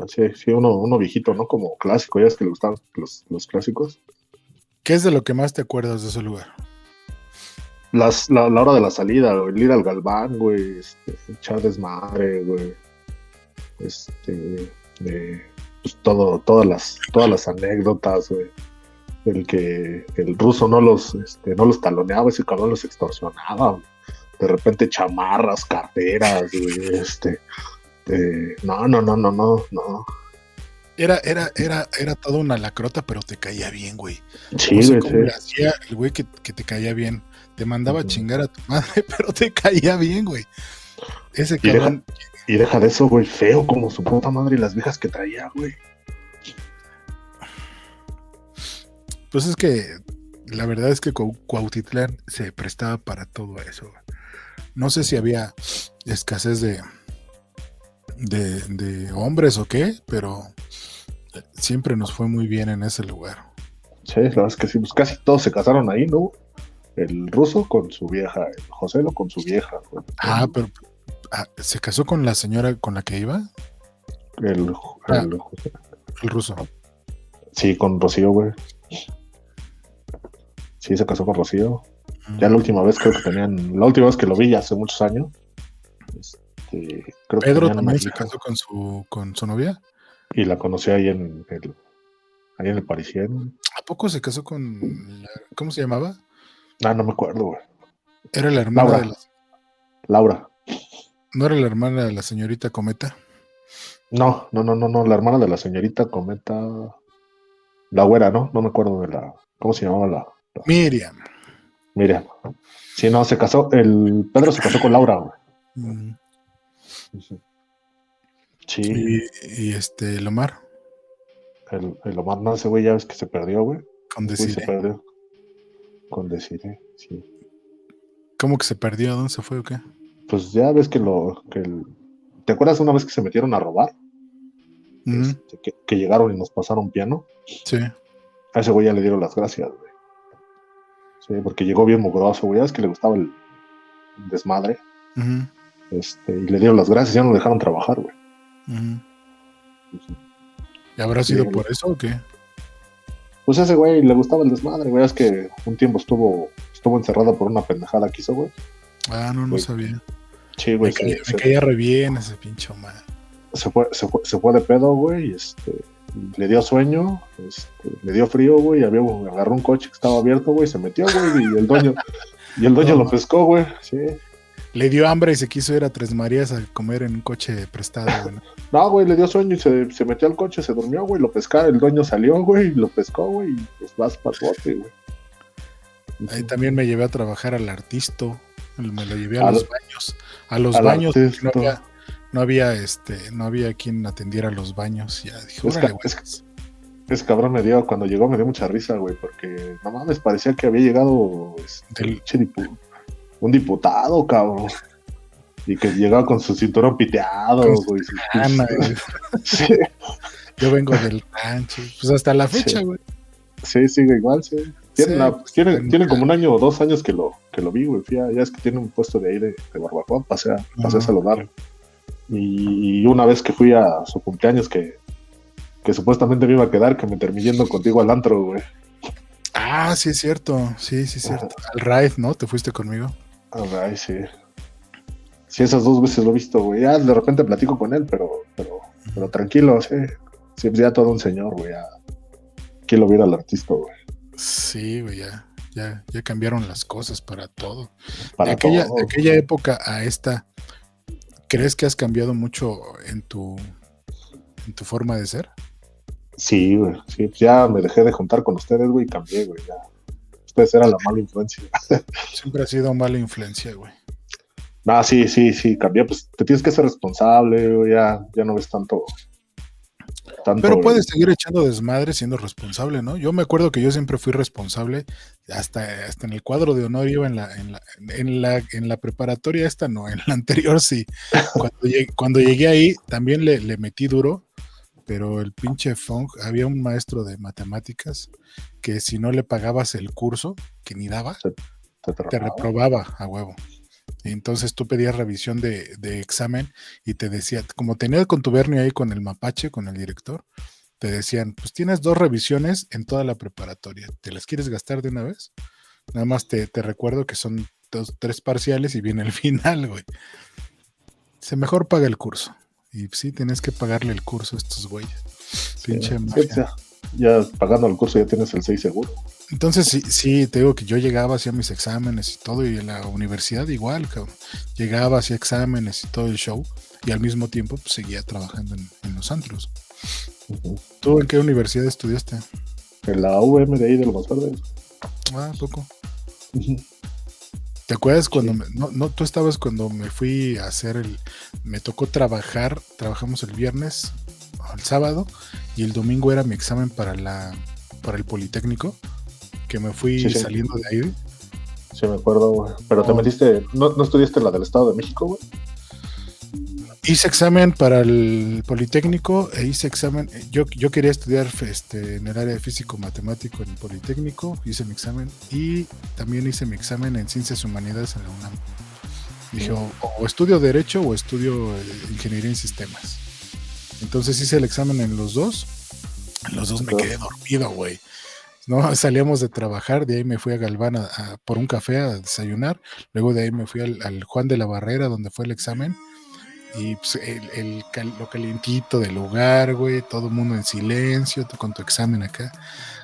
Sí, sí, uno, uno viejito, ¿no? Como clásico, ya es que le gustan los, los clásicos. ¿Qué es de lo que más te acuerdas de ese lugar? Las, la, la hora de la salida, güey, el ir al galván, güey, este, echar desmadre, güey. Este, eh, pues todo, todas las, todas las anécdotas, güey. El que el ruso no los, este, no los taloneaba, ese cabrón los extorsionaba. güey. De repente chamarras, carteras, güey, este. Eh, no, no, no, no, no, no. Era, era, era, era toda una lacrota, pero te caía bien, güey. Sí, no sé cómo sí. le hacía el güey que, que te caía bien. Te mandaba a chingar a tu madre, pero te caía bien, güey. Ese Y deja, y deja de eso, güey, feo como su puta madre y las viejas que traía, güey. Pues es que la verdad es que Cuau- Cuautitlán se prestaba para todo eso. No sé si había escasez de, de, de hombres o qué, pero siempre nos fue muy bien en ese lugar. Sí, la verdad es que sí, pues casi todos se casaron ahí, ¿no? El ruso con su vieja, el Joselo con su vieja, güey. Ah, pero ah, se casó con la señora con la que iba, El, Ah. el- el ruso. sí, con Rocío, güey. Sí, se casó con Rocío. Mm. Ya la última vez creo que tenían, la última vez que lo vi ya hace muchos años. Este, creo Pedro también se casó con su, con su novia. Y la conocí ahí en el, ahí en el Parisien. ¿A poco se casó con la- ¿cómo se llamaba? Ah, no me acuerdo, güey. Era la hermana Laura. de la, Laura. ¿No era la hermana de la señorita Cometa? No, no, no, no, no, la hermana de la señorita Cometa. La güera, ¿no? No me acuerdo de la. ¿Cómo se llamaba la? Miriam. Miriam. Sí, no, se casó. El Pedro se casó con Laura, güey. Mm. Sí, Y, y este, Lomar, el, el Omar, no, ese güey ya ves que se perdió, güey. con se perdió. Con Desiree, sí. ¿Cómo que se perdió? ¿A dónde se fue o qué? Pues ya ves que lo. Que el- ¿Te acuerdas una vez que se metieron a robar? Este, que, que llegaron y nos pasaron piano. Sí. A ese güey ya le dieron las gracias, güey. Sí, porque llegó bien mugroso, güey. Ya es que le gustaba el desmadre. Ujú, Este, y le dieron las gracias, ya no lo dejaron trabajar, güey. ujú. ¿Y habrá sido por eso o qué? Pues ese güey le gustaba el desmadre, güey. Es que un tiempo estuvo, estuvo encerrado por una pendejada que hizo, güey. Ah, no, no Güey, sabía. Sí, Me, güey. caía, Se, me caía re bien ese pinche Omar. se fue, se, fue, se fue de pedo, güey. Y este, le dio sueño, este, le dio frío, güey. Había, agarró un coche que estaba abierto, güey. Se metió, güey. Y el dueño, y el dueño No, lo pescó, güey. Sí. Le dio hambre y se quiso ir a Tres Marías a comer en un coche prestado, güey. ¿no? Güey, le dio sueño y se, se metió al coche, se durmió, güey. Lo pescaron, el dueño salió, güey. Y lo pescó, güey. Y pues vas para bote, güey. Ahí también me llevé a trabajar al artisto. Me lo llevé a los baños. A los baños. No artista. había, no había, este, no había quien atendiera los baños. Ya dije, Es órale, es Ese cabrón me dio, cuando llegó me dio mucha risa, güey, porque no mames, parecía que había llegado este, Del- un diputado, cabrón. Y que llegaba con su cinturón piteado, güey. sí, Yo vengo del rancho. Pues hasta la fecha, güey. sí, sigue igual, sí. Tiene, Sí, una- pues, tiene, como un año o dos años que lo, que lo vi, güey. Ya es que tiene un puesto de ahí de, de barbacoa, pasé a, pasé a Ajá. saludar. Y, y una vez que fui a su cumpleaños que, que supuestamente me iba a quedar, que me terminé yendo contigo al antro, güey. Ah, sí es cierto. Sí, sí es cierto. Al raid, ¿no? Te fuiste conmigo. Ay, sí. Sí, esas dos veces lo he visto, güey. Ya de repente platico con él, pero, pero, pero tranquilo, sí. Sí, pues ya todo un señor, güey. Ya. Quiero ver al artista, güey. Sí, güey, ya, ya, ya cambiaron las cosas para todo. Para de, aquella, todo. de aquella época a esta, ¿crees que has cambiado mucho en tu, en tu forma de ser? Sí, güey. Sí, pues ya me dejé de juntar con ustedes, güey, y cambié, güey. Ya. Ustedes eran la mala influencia. Siempre has sido mala influencia, güey. Ah, sí, sí, sí, cambié. Pues te tienes que ser responsable, güey. Ya, ya no ves tanto. tanto Pero puedes seguir echando desmadre siendo responsable, ¿no? Yo me acuerdo que yo siempre fui responsable, hasta, hasta en el cuadro de honor iba en la, en la, en la, en la preparatoria esta no, en la anterior sí. Cuando llegué, cuando llegué ahí también le, le metí duro, pero el pinche Fong, había un maestro de matemáticas que si no le pagabas el curso, que ni daba, Te, te te robaba. reprobaba a huevo. Entonces tú pedías revisión de, de examen y te decía, como tenía contubernio ahí con el mapache, con el director, te decían, pues tienes dos revisiones en toda la preparatoria, ¿te las quieres gastar de una vez? Nada más te, te recuerdo que son dos, tres parciales y viene el final, güey. Se mejor paga el curso. Y sí, tenés que pagarle el curso a estos güeyes. Pinche Sí, mafia. ya, ya pagando el curso ya tienes el 6 seguro. Entonces sí, sí, te digo que yo llegaba, hacía mis exámenes y todo, y en la universidad igual, cabrón. Llegaba, hacía exámenes y todo el show, y al mismo tiempo pues, seguía trabajando en, en los antros. Ujú. ¿Tú en qué universidad estudiaste? En la VM de los verdes. Ah, poco. Ujú. ¿Te acuerdas cuando me- no, no, tú estabas cuando me fui a hacer el, me tocó trabajar, trabajamos el viernes, el sábado, y el domingo era mi examen para la, para el Politécnico, que me fui Sí, sí. saliendo de ahí. Sí, me acuerdo, güey. Pero te Oh. metiste, ¿no, ¿no estudiaste la del Estado de México, güey? Hice examen para el Politécnico e hice examen. Yo, yo quería estudiar este, en el área de físico matemático en el Politécnico, hice mi examen y también hice mi examen en Ciencias Humanidades en la UNAM. Dije, o, o estudio Derecho o estudio eh, Ingeniería en Sistemas. Entonces hice el examen en los dos. En los dos me quedé dormido, güey. No, salíamos de trabajar, de ahí me fui a Galván a- a- por un café a desayunar. Luego de ahí me fui al, al Juan de la Barrera, donde fue el examen. Y pues, el, el cal- lo calientito del lugar, güey, todo el mundo en silencio, tú con tu examen acá,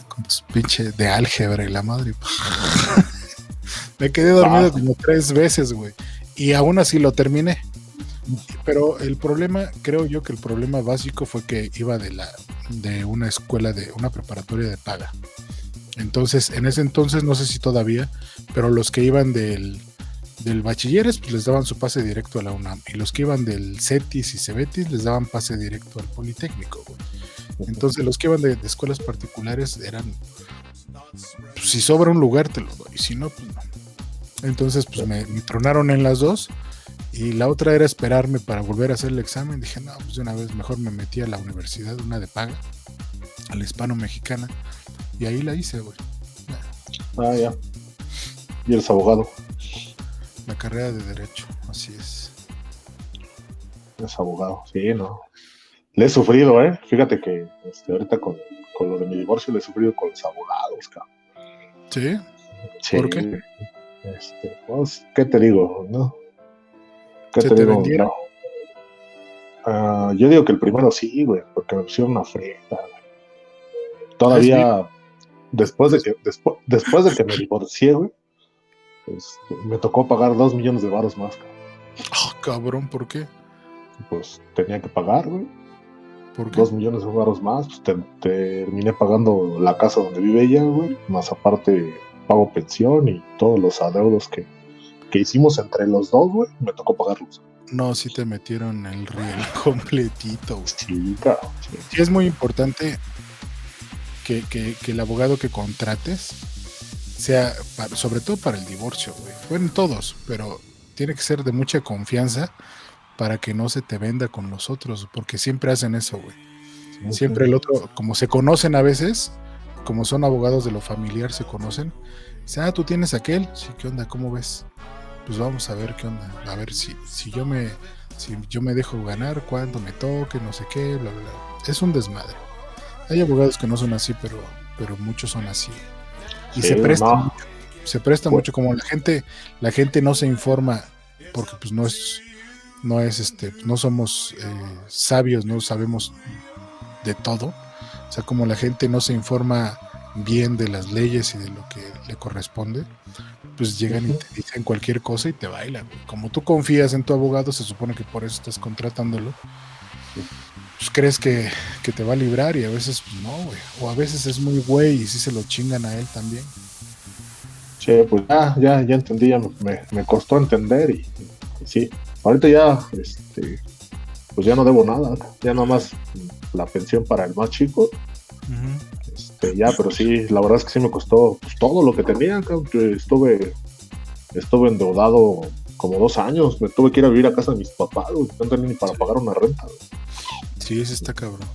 con tus pinches de álgebra y la madre. Me quedé dormido Ah. como tres veces, güey. Y aún así lo terminé. Pero el problema, creo yo que el problema básico fue que iba de la de una escuela de una preparatoria de paga. Entonces, en ese entonces, no sé si todavía, pero los que iban del, del bachilleres, pues les daban su pase directo a la UNAM. Y los que iban del CETIS y CEBETIS les daban pase directo al Politécnico, güey. Entonces, los que iban de, escuelas particulares eran. pues, si sobra un lugar, te lo doy. Si no, pues no. Entonces, pues me, me tronaron en las dos. Y la otra era esperarme para volver a hacer el examen. Dije, no, pues de una vez mejor me metí a la universidad, una de paga, a la hispano-mexicana. Y ahí la hice, güey. Ah, ya. Y eres abogado. La carrera de Derecho, así es. Eres abogado. Sí, no. Le he sufrido, ¿eh? Fíjate que este, ahorita con, con lo de mi divorcio le he sufrido con los abogados, cabrón. ¿Sí? Sí. ¿Por qué? Este, pues, ¿qué te digo, no? ¿Qué ¿Se te te digo? No. Ah, yo digo que el primero sí, güey, porque me pusieron una güey. Todavía, después de que, después, después de que me divorcié, güey, este, me tocó pagar dos millones de varos más, cabrón. Ah, cabrón, ¿por qué? Pues tenía que pagar, güey. ¿Por qué? dos millones de varos más, pues te- terminé pagando la casa donde vive ella, güey, más aparte pago pensión y todos los adeudos que, que hicimos entre los dos, güey, me tocó pagarlos. No, sí te metieron el riel completito, güey. Sí, cabrón, sí. Sí es muy importante que, que- que el abogado que contrates sea, para- sobre todo para el divorcio, güey. Bueno, todos, pero tiene que ser de mucha confianza para que no se te venda con los otros, porque siempre hacen eso, güey. Siempre el otro, como se conocen a veces, como son abogados de lo familiar, se conocen. Dice, ah, tú tienes aquel. Sí, ¿qué onda? ¿Cómo ves? Pues vamos a ver qué onda. A ver si, si yo me si yo me dejo ganar, cuándo me toque, no sé qué, bla, bla, bla. Es un desmadre. Hay abogados que no son así, pero, pero muchos son así. Y Sí, se presta no. mucho, se presta Pues- mucho, como la gente, la gente no se informa, porque pues no es, no es este, no somos eh, sabios, no sabemos de todo. O sea, como la gente no se informa bien de las leyes y de lo que le corresponde, pues llegan y te dicen cualquier cosa y te bailan. Como tú confías en tu abogado, se supone que por eso estás contratándolo. Pues crees que, que te va a librar y a veces pues no, güey. O a veces es muy güey y sí se lo chingan a él también. Sí, pues ya, ya, ya entendí, ya me, me- costó entender y, y sí, ahorita ya, este, pues ya no debo nada, ya nada más la pensión para el más chico, este, ya, pero sí, la verdad es que sí me costó pues, todo lo que tenía, que estuve, estuve endeudado como dos años, me tuve que ir a vivir a casa de mis papás, no tenía ni para pagar una renta. güey. Sí, ese está cabrón.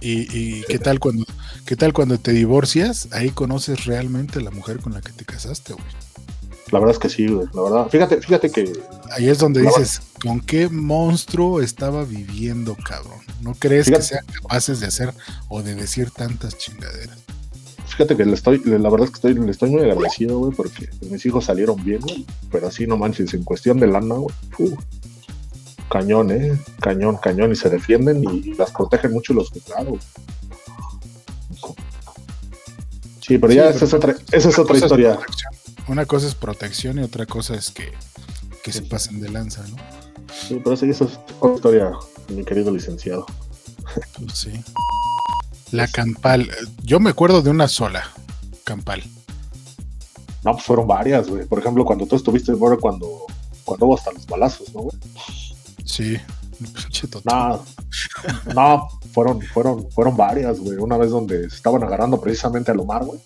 ¿Y, y qué tal cuando qué tal cuando te divorcias? Ahí conoces realmente a la mujer con la que te casaste, güey. La verdad es que sí, güey, la verdad, fíjate, fíjate que Ahí es donde dices, ¿con qué monstruo estaba viviendo, cabrón? ¿No crees Fíjate. que sean capaces de hacer o de decir tantas chingaderas? Fíjate que le estoy, la verdad es que estoy, le estoy muy agradecido, güey, porque mis hijos salieron bien, güey. Pero así no manches, en cuestión de lana, güey. fu, cañón, ¿eh? Cañón, cañón. Y se defienden y las protegen mucho los juzgados. Sí, pero Sí, ya pero esa es otra, esa es Una otra cosa historia. Una cosa es protección y otra cosa es que, que se pasen de lanza, ¿no? Sí, pero esa esa es otra historia, mi querido licenciado. Pues sí. La campal. Yo me acuerdo de una sola campal. No, pues fueron varias, güey. Por ejemplo, cuando tú estuviste, bueno, cuando, cuando hubo hasta los balazos, ¿no, güey? Sí. No, no, fueron, fueron, fueron varias, güey. Una vez donde se estaban agarrando precisamente al Omar, güey.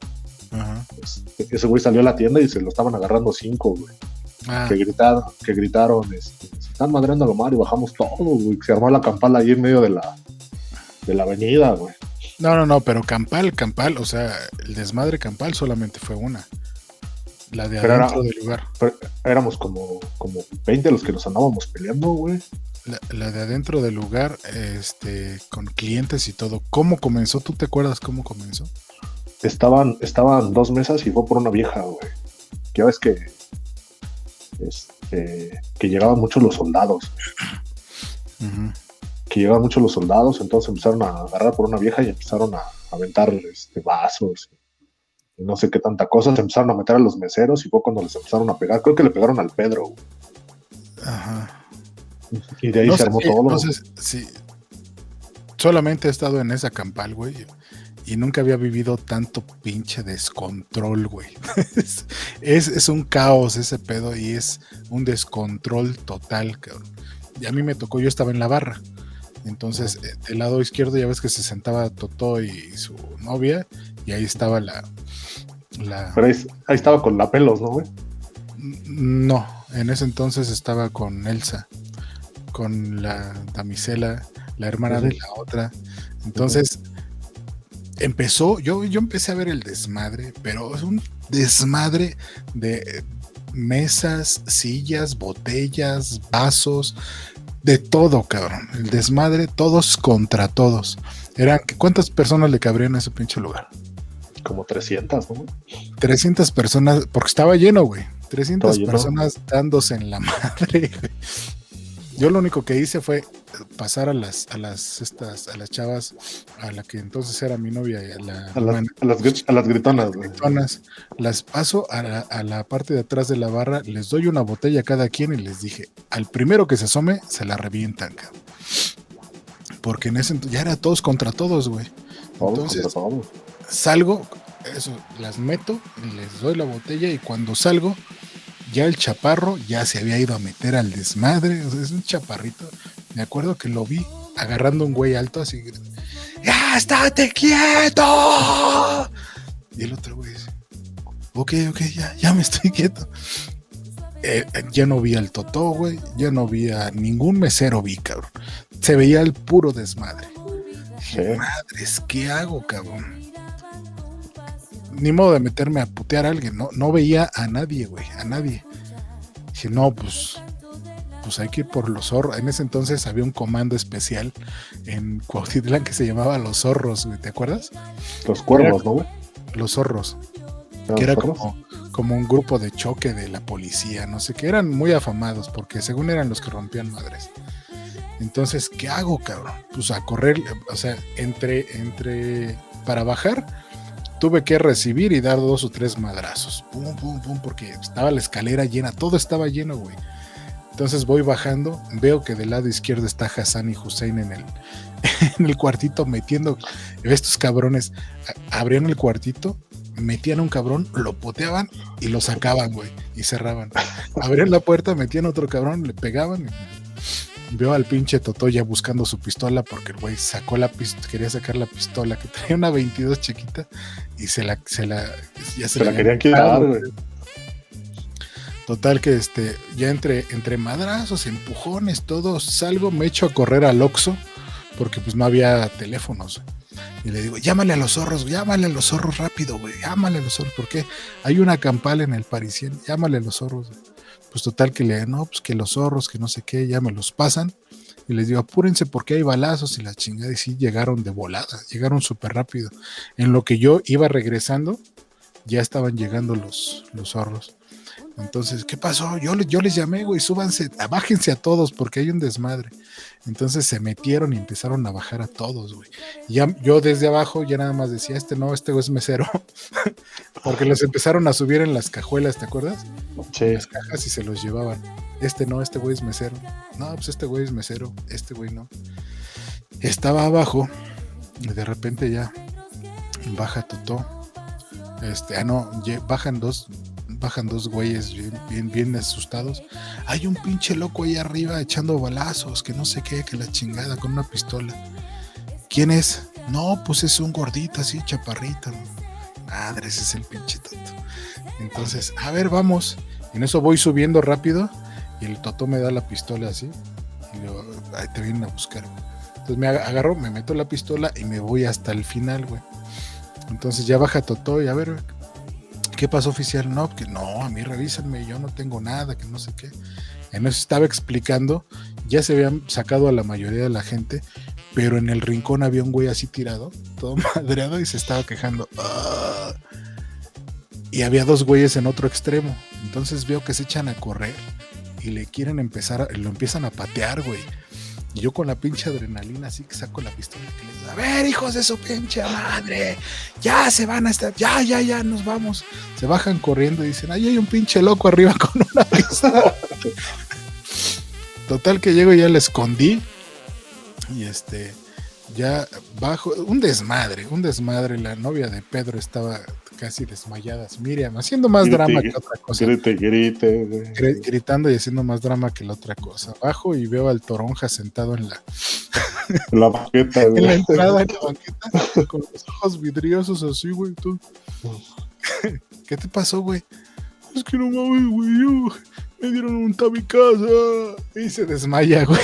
Ajá. Pues, ese güey salió a la tienda y se lo estaban agarrando cinco, güey. Ah, Que gritaron, que gritaron, este, se están madreando al Omar y bajamos todos, güey. Se armó la campal ahí en medio de la, de la avenida, güey. no, no, no, pero campal, campal, o sea, el desmadre campal solamente fue una. La de Pero era- adentro del lugar. Pero éramos como, como 20 los que nos andábamos peleando, güey. La, la de adentro del lugar, este, con clientes y todo. ¿Cómo comenzó? ¿Tú te acuerdas cómo comenzó? estaban, estaban dos mesas y fue por una vieja, güey. Que ya ves que, este, que llegaban muchos los soldados, que llegaban muchos los soldados, entonces empezaron a agarrar por una vieja y empezaron a aventar este, vasos y no sé qué tanta cosa, se empezaron a meter a los meseros y fue cuando les empezaron a pegar, creo que le pegaron al Pedro, güey. Ajá. y de ahí no se armó todo. sé si- solamente he estado en esa campal, güey. Y nunca había vivido tanto pinche descontrol, güey. es, es, es un caos ese pedo y es un descontrol total, cabrón. Y a mí me tocó, yo estaba en la barra. Entonces, eh, del lado izquierdo ya ves que se sentaba Totó y su novia. Y ahí estaba la. La Pero ahí, ahí estaba con la pelos, ¿no, güey? no, en ese entonces estaba con Elsa, con la damisela, la hermana de la otra. Entonces empezó, yo, yo empecé a ver el desmadre, pero es un desmadre de mesas, sillas, botellas, vasos, de todo, cabrón. El desmadre, todos contra todos. Eran, ¿cuántas personas le cabrían a ese pinche lugar? Como 300, ¿no? güey? 300 personas, porque estaba lleno, güey. 300 Estaba lleno. personas dándose en la madre. güey. Yo lo único que hice fue pasar a las, a las, estas, a las chavas, a la que entonces era mi novia y a la A las, a las, a las gritonas, las paso a la, a la parte de atrás de la barra, les doy una botella a cada quien y les dije, al primero que se asome, se la revientan, cabrón. Porque en ese ent- ya era todos contra todos, güey. Todos Entonces, contra todos. Salgo, eso, las meto, les doy la botella y cuando salgo, ya el chaparro ya se había ido a meter al desmadre, o sea, es un chaparrito. Me acuerdo que lo vi agarrando un güey alto así, ¡Ya estate quieto! Y el otro güey dice, ok, ok, ya, ya me estoy quieto. Eh, eh, ya no vi al Totó, güey, ya no vi a ningún mesero, vi, cabrón. Se veía el puro desmadre. Madres, ¿qué hago, cabrón? Ni modo de meterme a putear a alguien, no, no veía a nadie, güey, a nadie. Dije, no, pues, pues hay que ir por los zorros. En ese entonces había un comando especial en Cuautitlán que se llamaba Los Zorros, güey, ¿te acuerdas? Los cuervos, ¿no, güey? Los Zorros, ¿Eran que era como, como un grupo de choque de la policía, no sé qué, eran muy afamados porque según eran los que rompían madres. Entonces, ¿qué hago, cabrón? Pues a correr, o sea, entre, entre, para bajar, tuve que recibir y dar dos o tres madrazos. Pum, pum, pum, porque estaba la escalera llena, todo estaba lleno, güey. Entonces voy bajando, veo que del lado izquierdo está Hassan y Hussein en el, en el cuartito metiendo. Estos cabrones abrían el cuartito, metían a un cabrón, lo poteaban y lo sacaban, güey, y cerraban. Abrían la puerta, metían a otro cabrón, le pegaban. Veo al pinche Totoya buscando su pistola porque el güey sacó la pistola, quería sacar la pistola que traía una 22 chiquita y se la, se la, ya se, Se la quitado, quitar, güey. Total que este, ya entre, entre madrazos, empujones, todo, salgo, me echo a correr al Oxxo, porque pues no había teléfonos. Y le digo, llámale a los zorros, llámale a los zorros rápido, güey, llámale a los zorros, porque hay una campal en el Parisien, llámale a los zorros. Pues total que le, no, pues que los zorros, que no sé qué, ya me los pasan. Y les digo, apúrense porque hay balazos y la chingada. Y sí, llegaron de volada, llegaron súper rápido. En lo que yo iba regresando, ya estaban llegando los, los zorros. Entonces, ¿qué pasó? Yo, yo les llamé, güey, súbanse, bájense a todos porque hay un desmadre. Entonces se metieron y empezaron a bajar a todos, güey. Y ya, yo desde abajo ya nada más decía, este no, este güey es mesero. porque los empezaron a subir en las cajuelas, ¿te acuerdas? Sí. Las cajas y se los llevaban. Este no, este güey es mesero. No, pues este güey es mesero, este güey no. Estaba abajo y de repente ya baja Totó. Este, ah, no, bajan dos, bajan dos güeyes bien, bien, asustados. Hay un pinche loco ahí arriba echando balazos, que no sé qué, que la chingada con una pistola. ¿Quién es? No, pues es un gordito así, chaparrito. Madre, ese es el pinche Toto. Entonces, a ver, vamos. En eso voy subiendo rápido y el Toto me da la pistola así. Y luego, ahí te vienen a buscar. Entonces me aga- agarro, me meto la pistola y me voy hasta el final, güey. Entonces ya baja Toto y a ver, ¿qué pasó oficial? No, que no, a mí revísenme, yo no tengo nada, que no sé qué. En eso estaba explicando, ya se habían sacado a la mayoría de la gente, pero en el rincón había un güey así tirado, todo madreado y se estaba quejando. "Ah". Y había dos güeyes en otro extremo. Entonces veo que se echan a correr y le quieren empezar, a- lo empiezan a patear, güey. Y yo con la pinche adrenalina así que saco la pistola que les digo, a ver, hijos de su pinche madre, ya se van a estar, ya, ya, ya, nos vamos. Se bajan corriendo y dicen, ahí hay un pinche loco arriba con una pistola. Total que llego y ya la escondí. Y este, ya bajo, un desmadre, un desmadre. La novia de Pedro estaba casi desmayada, Miriam, haciendo más Grite, drama que otra cosa. Grite, grite, güey. Gri- Gritando y haciendo más drama que la otra cosa. Bajo y veo al toronja sentado en la, La banqueta, en la entrada en la banqueta con los ojos vidriosos así, güey. tú. ¿Qué te pasó, güey? Es que no mames, güey. Me dieron un tabicaza. Y se desmaya, güey.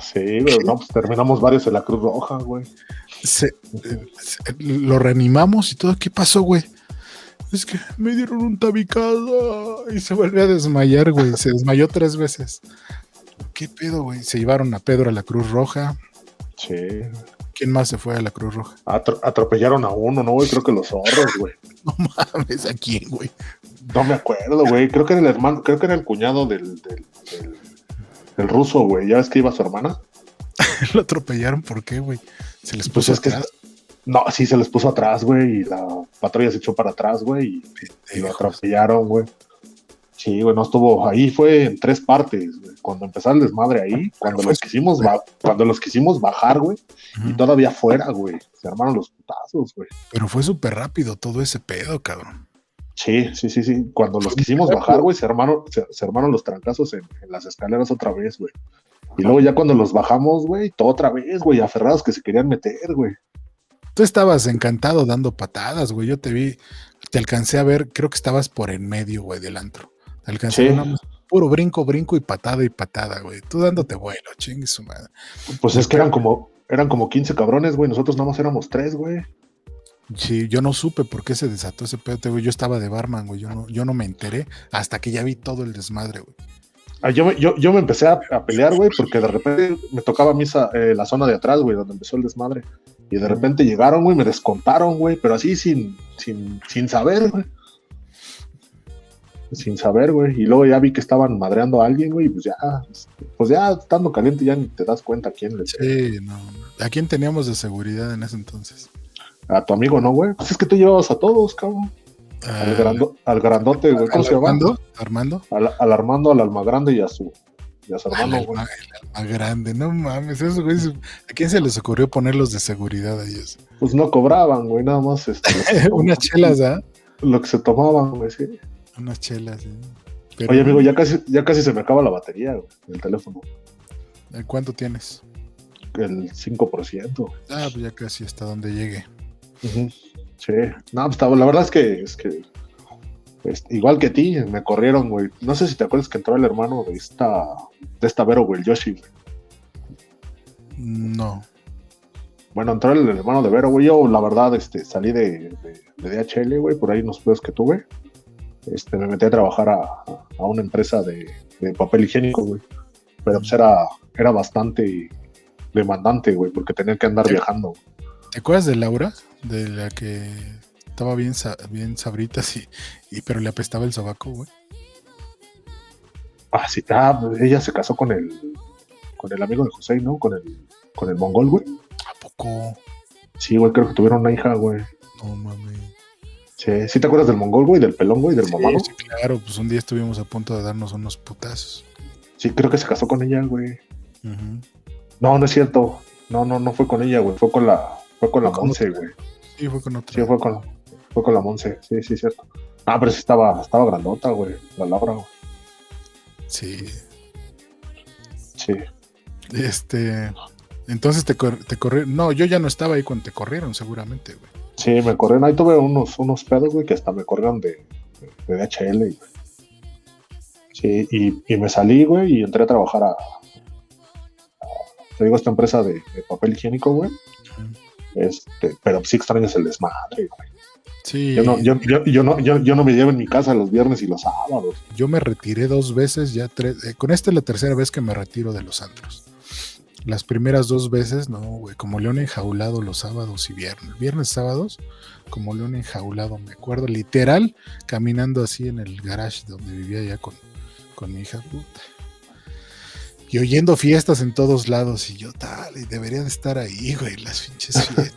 Sí, güey. No, pues terminamos varios en la Cruz Roja, güey. Se- eh, se- lo reanimamos y todo. ¿Qué pasó, güey? Es que me dieron un tabicaza. Y se vuelve a desmayar, güey. Se desmayó tres veces. ¿Qué pedo, güey? Se llevaron a Pedro a la Cruz Roja. Sí. ¿Quién más se fue a la Cruz Roja? Atro- atropellaron a uno, ¿no, güey? Creo que los zorros, güey. No mames, ¿a quién, güey? No me acuerdo, güey. Creo que era el hermano, creo que era el cuñado del, del, del- del ruso, güey. ¿Ya ves que iba su hermana? Lo atropellaron, ¿por qué, güey? Se les Pues puso es que atrás. No, sí, se les puso atrás, güey, y la patrulla se echó para atrás, güey, y, y lo atropellaron, güey. Sí, güey, no estuvo. Ahí fue en tres partes, güey. Cuando empezó el desmadre ahí, cuando fue los quisimos, cuando los quisimos bajar, güey, y todavía fuera, güey. Se armaron los putazos, güey. Pero fue súper rápido todo ese pedo, cabrón. Sí, sí, sí, sí. Cuando los quisimos bajar, güey, se armaron, se, se armaron los trancazos en, en las escaleras otra vez, güey. Y luego ya cuando los bajamos, güey, todo otra vez, güey, aferrados que se querían meter, güey. Tú estabas encantado dando patadas, güey. Yo te vi, te alcancé a ver, creo que estabas por en medio, güey, del antro. Te alcancé a ver puro brinco, brinco y patada y patada, güey. Tú dándote vuelo, chingue su madre. Pues es que eran como, eran como 15 cabrones, güey. Nosotros nada más éramos tres, güey. Sí, yo no supe por qué se desató ese pedo, digo, Yo estaba de barman, güey. Yo no, yo no me enteré hasta que ya vi todo el desmadre, güey. Ah, yo, me- yo, yo me empecé a, a pelear, güey, porque de repente me tocaba a mí esa- eh, la zona de atrás, güey, donde empezó el desmadre. Y de repente llegaron, güey, me descontaron, güey, pero así sin, sin, sin saber, güey. Sin saber, güey. Y luego ya vi que estaban madreando a alguien, güey, y pues ya, pues ya estando caliente ya ni te das cuenta a quién le Sí, no. ¿A quién teníamos de seguridad en ese entonces? A tu amigo, ¿no, güey? Pues es que tú llevabas a todos, cabrón. Al, grando- al grandote, güey. ¿Cómo ¿al se llama? Armando? ¿Armando? Al, al Armando, al alma grande y a su, y a su Al hermano, güey. alma, el alma grande, no mames. Esos güeyes, ¿A quién se les ocurrió ponerlos de seguridad a ellos? Pues no cobraban, güey, nada más este, Unas chelas, ¿ah? lo que se tomaban, güey, sí. Unas chelas. Pero, Oye, amigo, ya casi, ya casi se me acaba la batería, güey, del teléfono. ¿eh, ¿Cuánto tienes? El 5%. Ah, pues ya casi hasta donde llegue. Ujú. Sí. No, pues la verdad es que, es que este, igual que a ti, me corrieron, güey. No sé si te acuerdas que entró el hermano de esta, de esta Vero, güey, el Yoshi, güey. No. Bueno, entró el hermano de Vero, güey. Yo, la verdad, este, salí de, de, de DHL, güey, por ahí unos pedos que tuve. Este, me metí a trabajar a, a una empresa de, de papel higiénico, güey. Pero pues era, era bastante demandante, güey, porque tenía que andar viajando. ¿Te acuerdas de Laura? De la que estaba bien, bien sabritas y, y pero le apestaba el sobaco, güey. Ah, sí, ah, ella se casó con el, con el amigo de José, ¿no? Con el, con el mongol, güey. ¿A poco? Sí, güey, creo que tuvieron una hija, güey. No mames. Sí, ¿sí te acuerdas del mongol, güey? Del pelón, güey, del Sí, mamado. sí, claro, pues un día estuvimos a punto de darnos unos putazos. Sí, creo que se casó con ella, güey. No, no es cierto. No, no, no fue con ella, güey. Fue con la, fue con la Monse, güey. Sí, fue con otro. Sí, fue con, fue con la Monse. Sí, sí, cierto. Ah, pero sí estaba, estaba grandota, güey. La Laura, güey. Sí. Sí. Este. Entonces te, cor- te corrieron. No, yo ya no estaba ahí cuando te corrieron, seguramente, güey. Sí, me corrieron. Ahí tuve unos, unos pedos, güey, que hasta me corrieron de, de DHL. güey. Sí, y, y me salí, güey, y entré a trabajar a, a- te digo, esta empresa de, de papel higiénico, güey. Este, pero sí extrañas el desmadre, güey. Sí. Yo no, yo, yo, yo no, yo, yo no me llevo en mi casa los viernes y los sábados. Yo me retiré dos veces, ya tres. eh, con esta es la tercera vez que me retiro de los antros. Las primeras dos veces, no, güey, como león enjaulado los sábados y viernes. Viernes, sábados, como león enjaulado, me acuerdo, literal, caminando así en el garage donde vivía ya con, con mi hija, puta. Y oyendo fiestas en todos lados, y yo tal, y debería de estar ahí, güey, las pinches fiestas.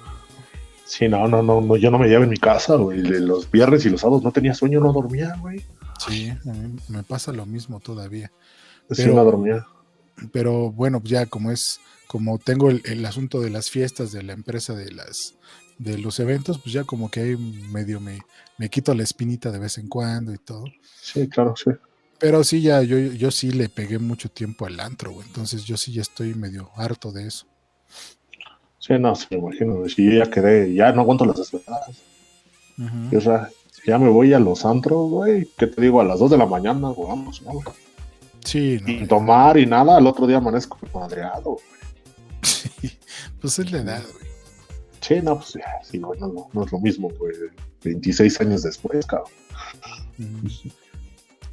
Sí, no, no, no, no, yo no me llevo en mi casa, güey. Los viernes y los sábados no tenía sueño, no dormía, güey. Sí, a mí me pasa lo mismo todavía. Sí, Pero- no dormía. pero bueno, pues ya como es, como tengo el, el asunto de las fiestas de la empresa de las de los eventos, pues ya como que ahí medio me, me quito la espinita de vez en cuando y todo. Sí, claro, sí. Pero sí, ya yo, yo sí le pegué mucho tiempo al antro, güey. Entonces yo sí ya estoy medio harto de eso. Sí, no, sí, me imagino. Si yo ya quedé, ya no aguanto las desveladas. O sea, ya me voy a los antros, güey. ¿Qué te digo? A las 2 de la mañana, güey, vamos, ¿no? güey? Sí, no, Sin tomar y nada, al otro día amanezco madreado. güey. sí, pues es la edad, güey. Sí, no, pues ya, sí, güey, no, no, no es lo mismo, güey. 26 años después, cabrón. Ujú.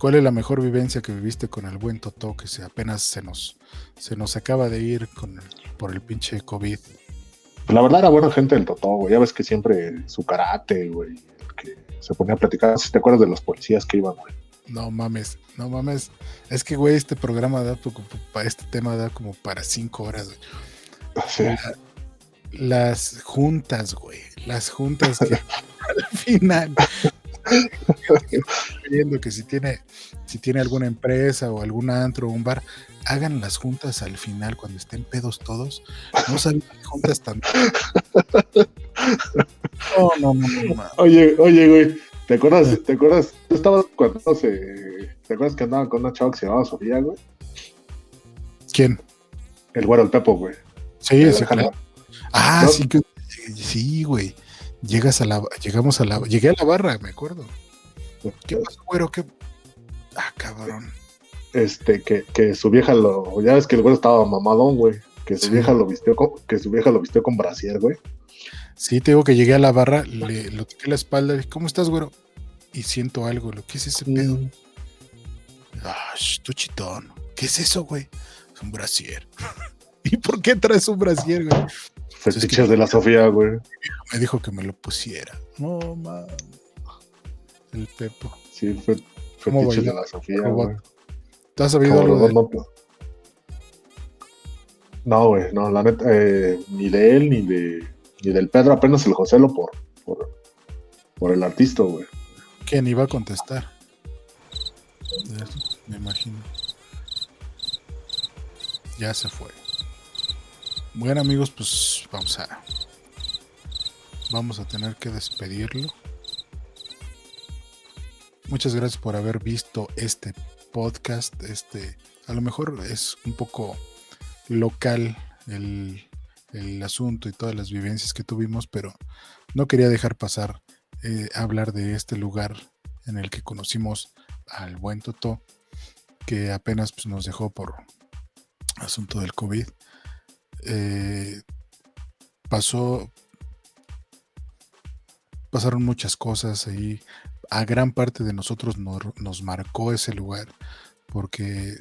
¿Cuál es la mejor vivencia que viviste con el buen Totó que se apenas se nos se nos acaba de ir con el- por el pinche COVID? La verdad era buena gente del Totó, güey. Ya ves que siempre su karate, güey. el Que se ponía a platicar. Si te acuerdas de los policías que iban, güey. No mames, no mames. Es que, güey, este programa da para este tema da como para cinco horas. güey. Sí. Las juntas, güey. Las juntas que al final viendo que si tiene, si tiene alguna empresa o algún antro o un bar, hagan las juntas al final cuando estén pedos todos. No saben juntas tan. No, no, no, no, no. Oye, oye, güey. ¿Te acuerdas? ¿Te acuerdas? Tú estabas cuando se. ¿Te acuerdas que andaba con una chava que se llamaba Sofía, güey? ¿Quién? El güero, el Pepo, güey. Sí, claro. Ah, ¿No? sí, que, sí, güey. Llegas a la, llegamos a la, llegué a la barra, me acuerdo. ¿Qué pasó, güero? ¿Qué? Ah, cabrón. Este, que, que su vieja lo. Ya ves que el güero estaba mamadón, güey. Que su Sí. vieja lo vistió con, que su vieja lo vistió con brasier, güey. Sí, te digo que llegué a la barra, le lo toqué la espalda, le dije, ¿cómo estás, güero? Y siento algo, lo que es ese pedo? Ah, tú chitón. ¿Qué es eso, güey? Es un brasier. ¿Y por qué traes un brasier, güey? Fetiches de la Sofía, güey. Me dijo que me lo pusiera. No, man. El Pepo. Sí, fue ¿Cómo fetiches de la Sofía, ¿Cómo güey. ¿Tú has sabido algo de no- güey, no, la neta, eh, ni de él ni de ni del Pedro, apenas el José lo por, por, por el artista, güey. quién iba a contestar? Me imagino. Ya se fue. Bueno amigos, pues vamos a vamos a tener que despedirlo. Muchas gracias por haber visto este podcast. Este, a lo mejor es un poco local el, el asunto y todas las vivencias que tuvimos, pero no quería dejar pasar eh, hablar de este lugar en el que conocimos al buen Totó, que apenas pues, nos dejó por asunto del COVID. Eh, pasó, pasaron muchas cosas ahí. A gran parte de nosotros nos, marcó ese lugar porque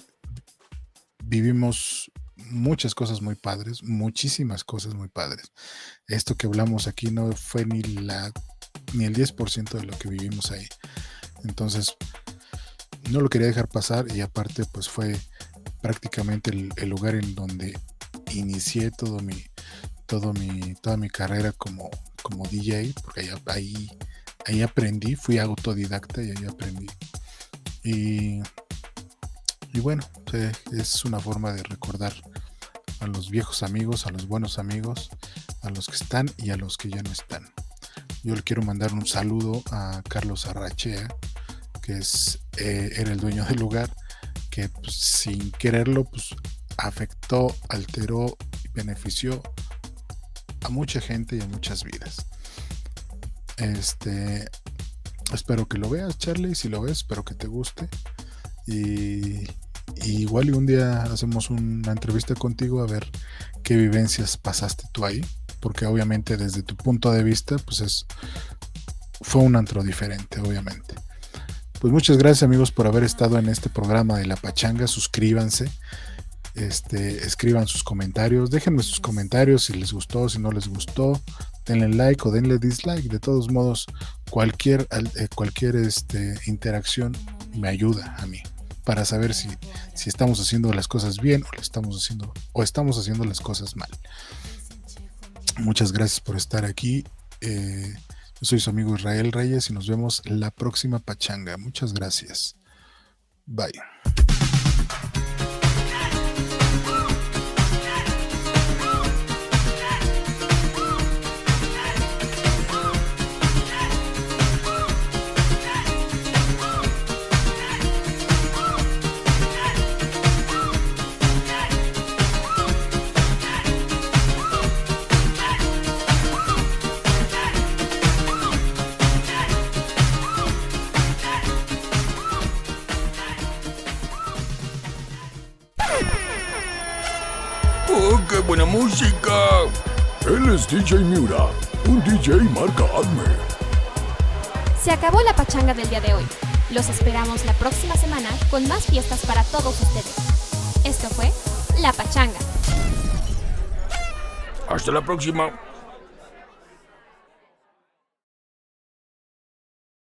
vivimos muchas cosas muy padres, muchísimas cosas muy padres. Esto que hablamos aquí no fue ni la ni el 10% de lo que vivimos ahí. Entonces, no lo quería dejar pasar y aparte pues fue prácticamente el, lugar en donde inicié todo mi, todo mi, toda mi carrera como, como DJ, porque ahí, ahí, aprendí, fui autodidacta y ahí aprendí. Y, y bueno, es una forma de recordar a los viejos amigos, a los buenos amigos, a los que están y a los que ya no están. Yo le quiero mandar un saludo a Carlos Arrachea, que es, eh, era el dueño del lugar, que pues, sin quererlo pues, afectó, alteró y benefició a mucha gente y a muchas vidas. Este, espero que lo veas, Charlie. Si lo ves, espero que te guste. Y, igual y un día hacemos una entrevista contigo a ver qué vivencias pasaste tú ahí porque obviamente desde tu punto de vista, pues es, fue un antro diferente, obviamente. Pues muchas gracias amigos por haber estado en este programa de La Pachanga, suscríbanse, este, escriban sus comentarios, déjenme sus comentarios si les gustó, si no les gustó, denle like o denle dislike, de todos modos, cualquier, eh, cualquier este, interacción me ayuda a mí para saber si, si estamos haciendo las cosas bien o, estamos haciendo, o estamos haciendo las cosas mal. Muchas gracias por estar aquí. Eh, yo soy su amigo Israel Reyes y nos vemos la próxima pachanga. Muchas gracias. Bye. Él es DJ Miura, un DJ marca Adme. Se acabó la pachanga del día de hoy. Los esperamos la próxima semana con más fiestas para todos ustedes. Esto fue La Pachanga. Hasta la próxima.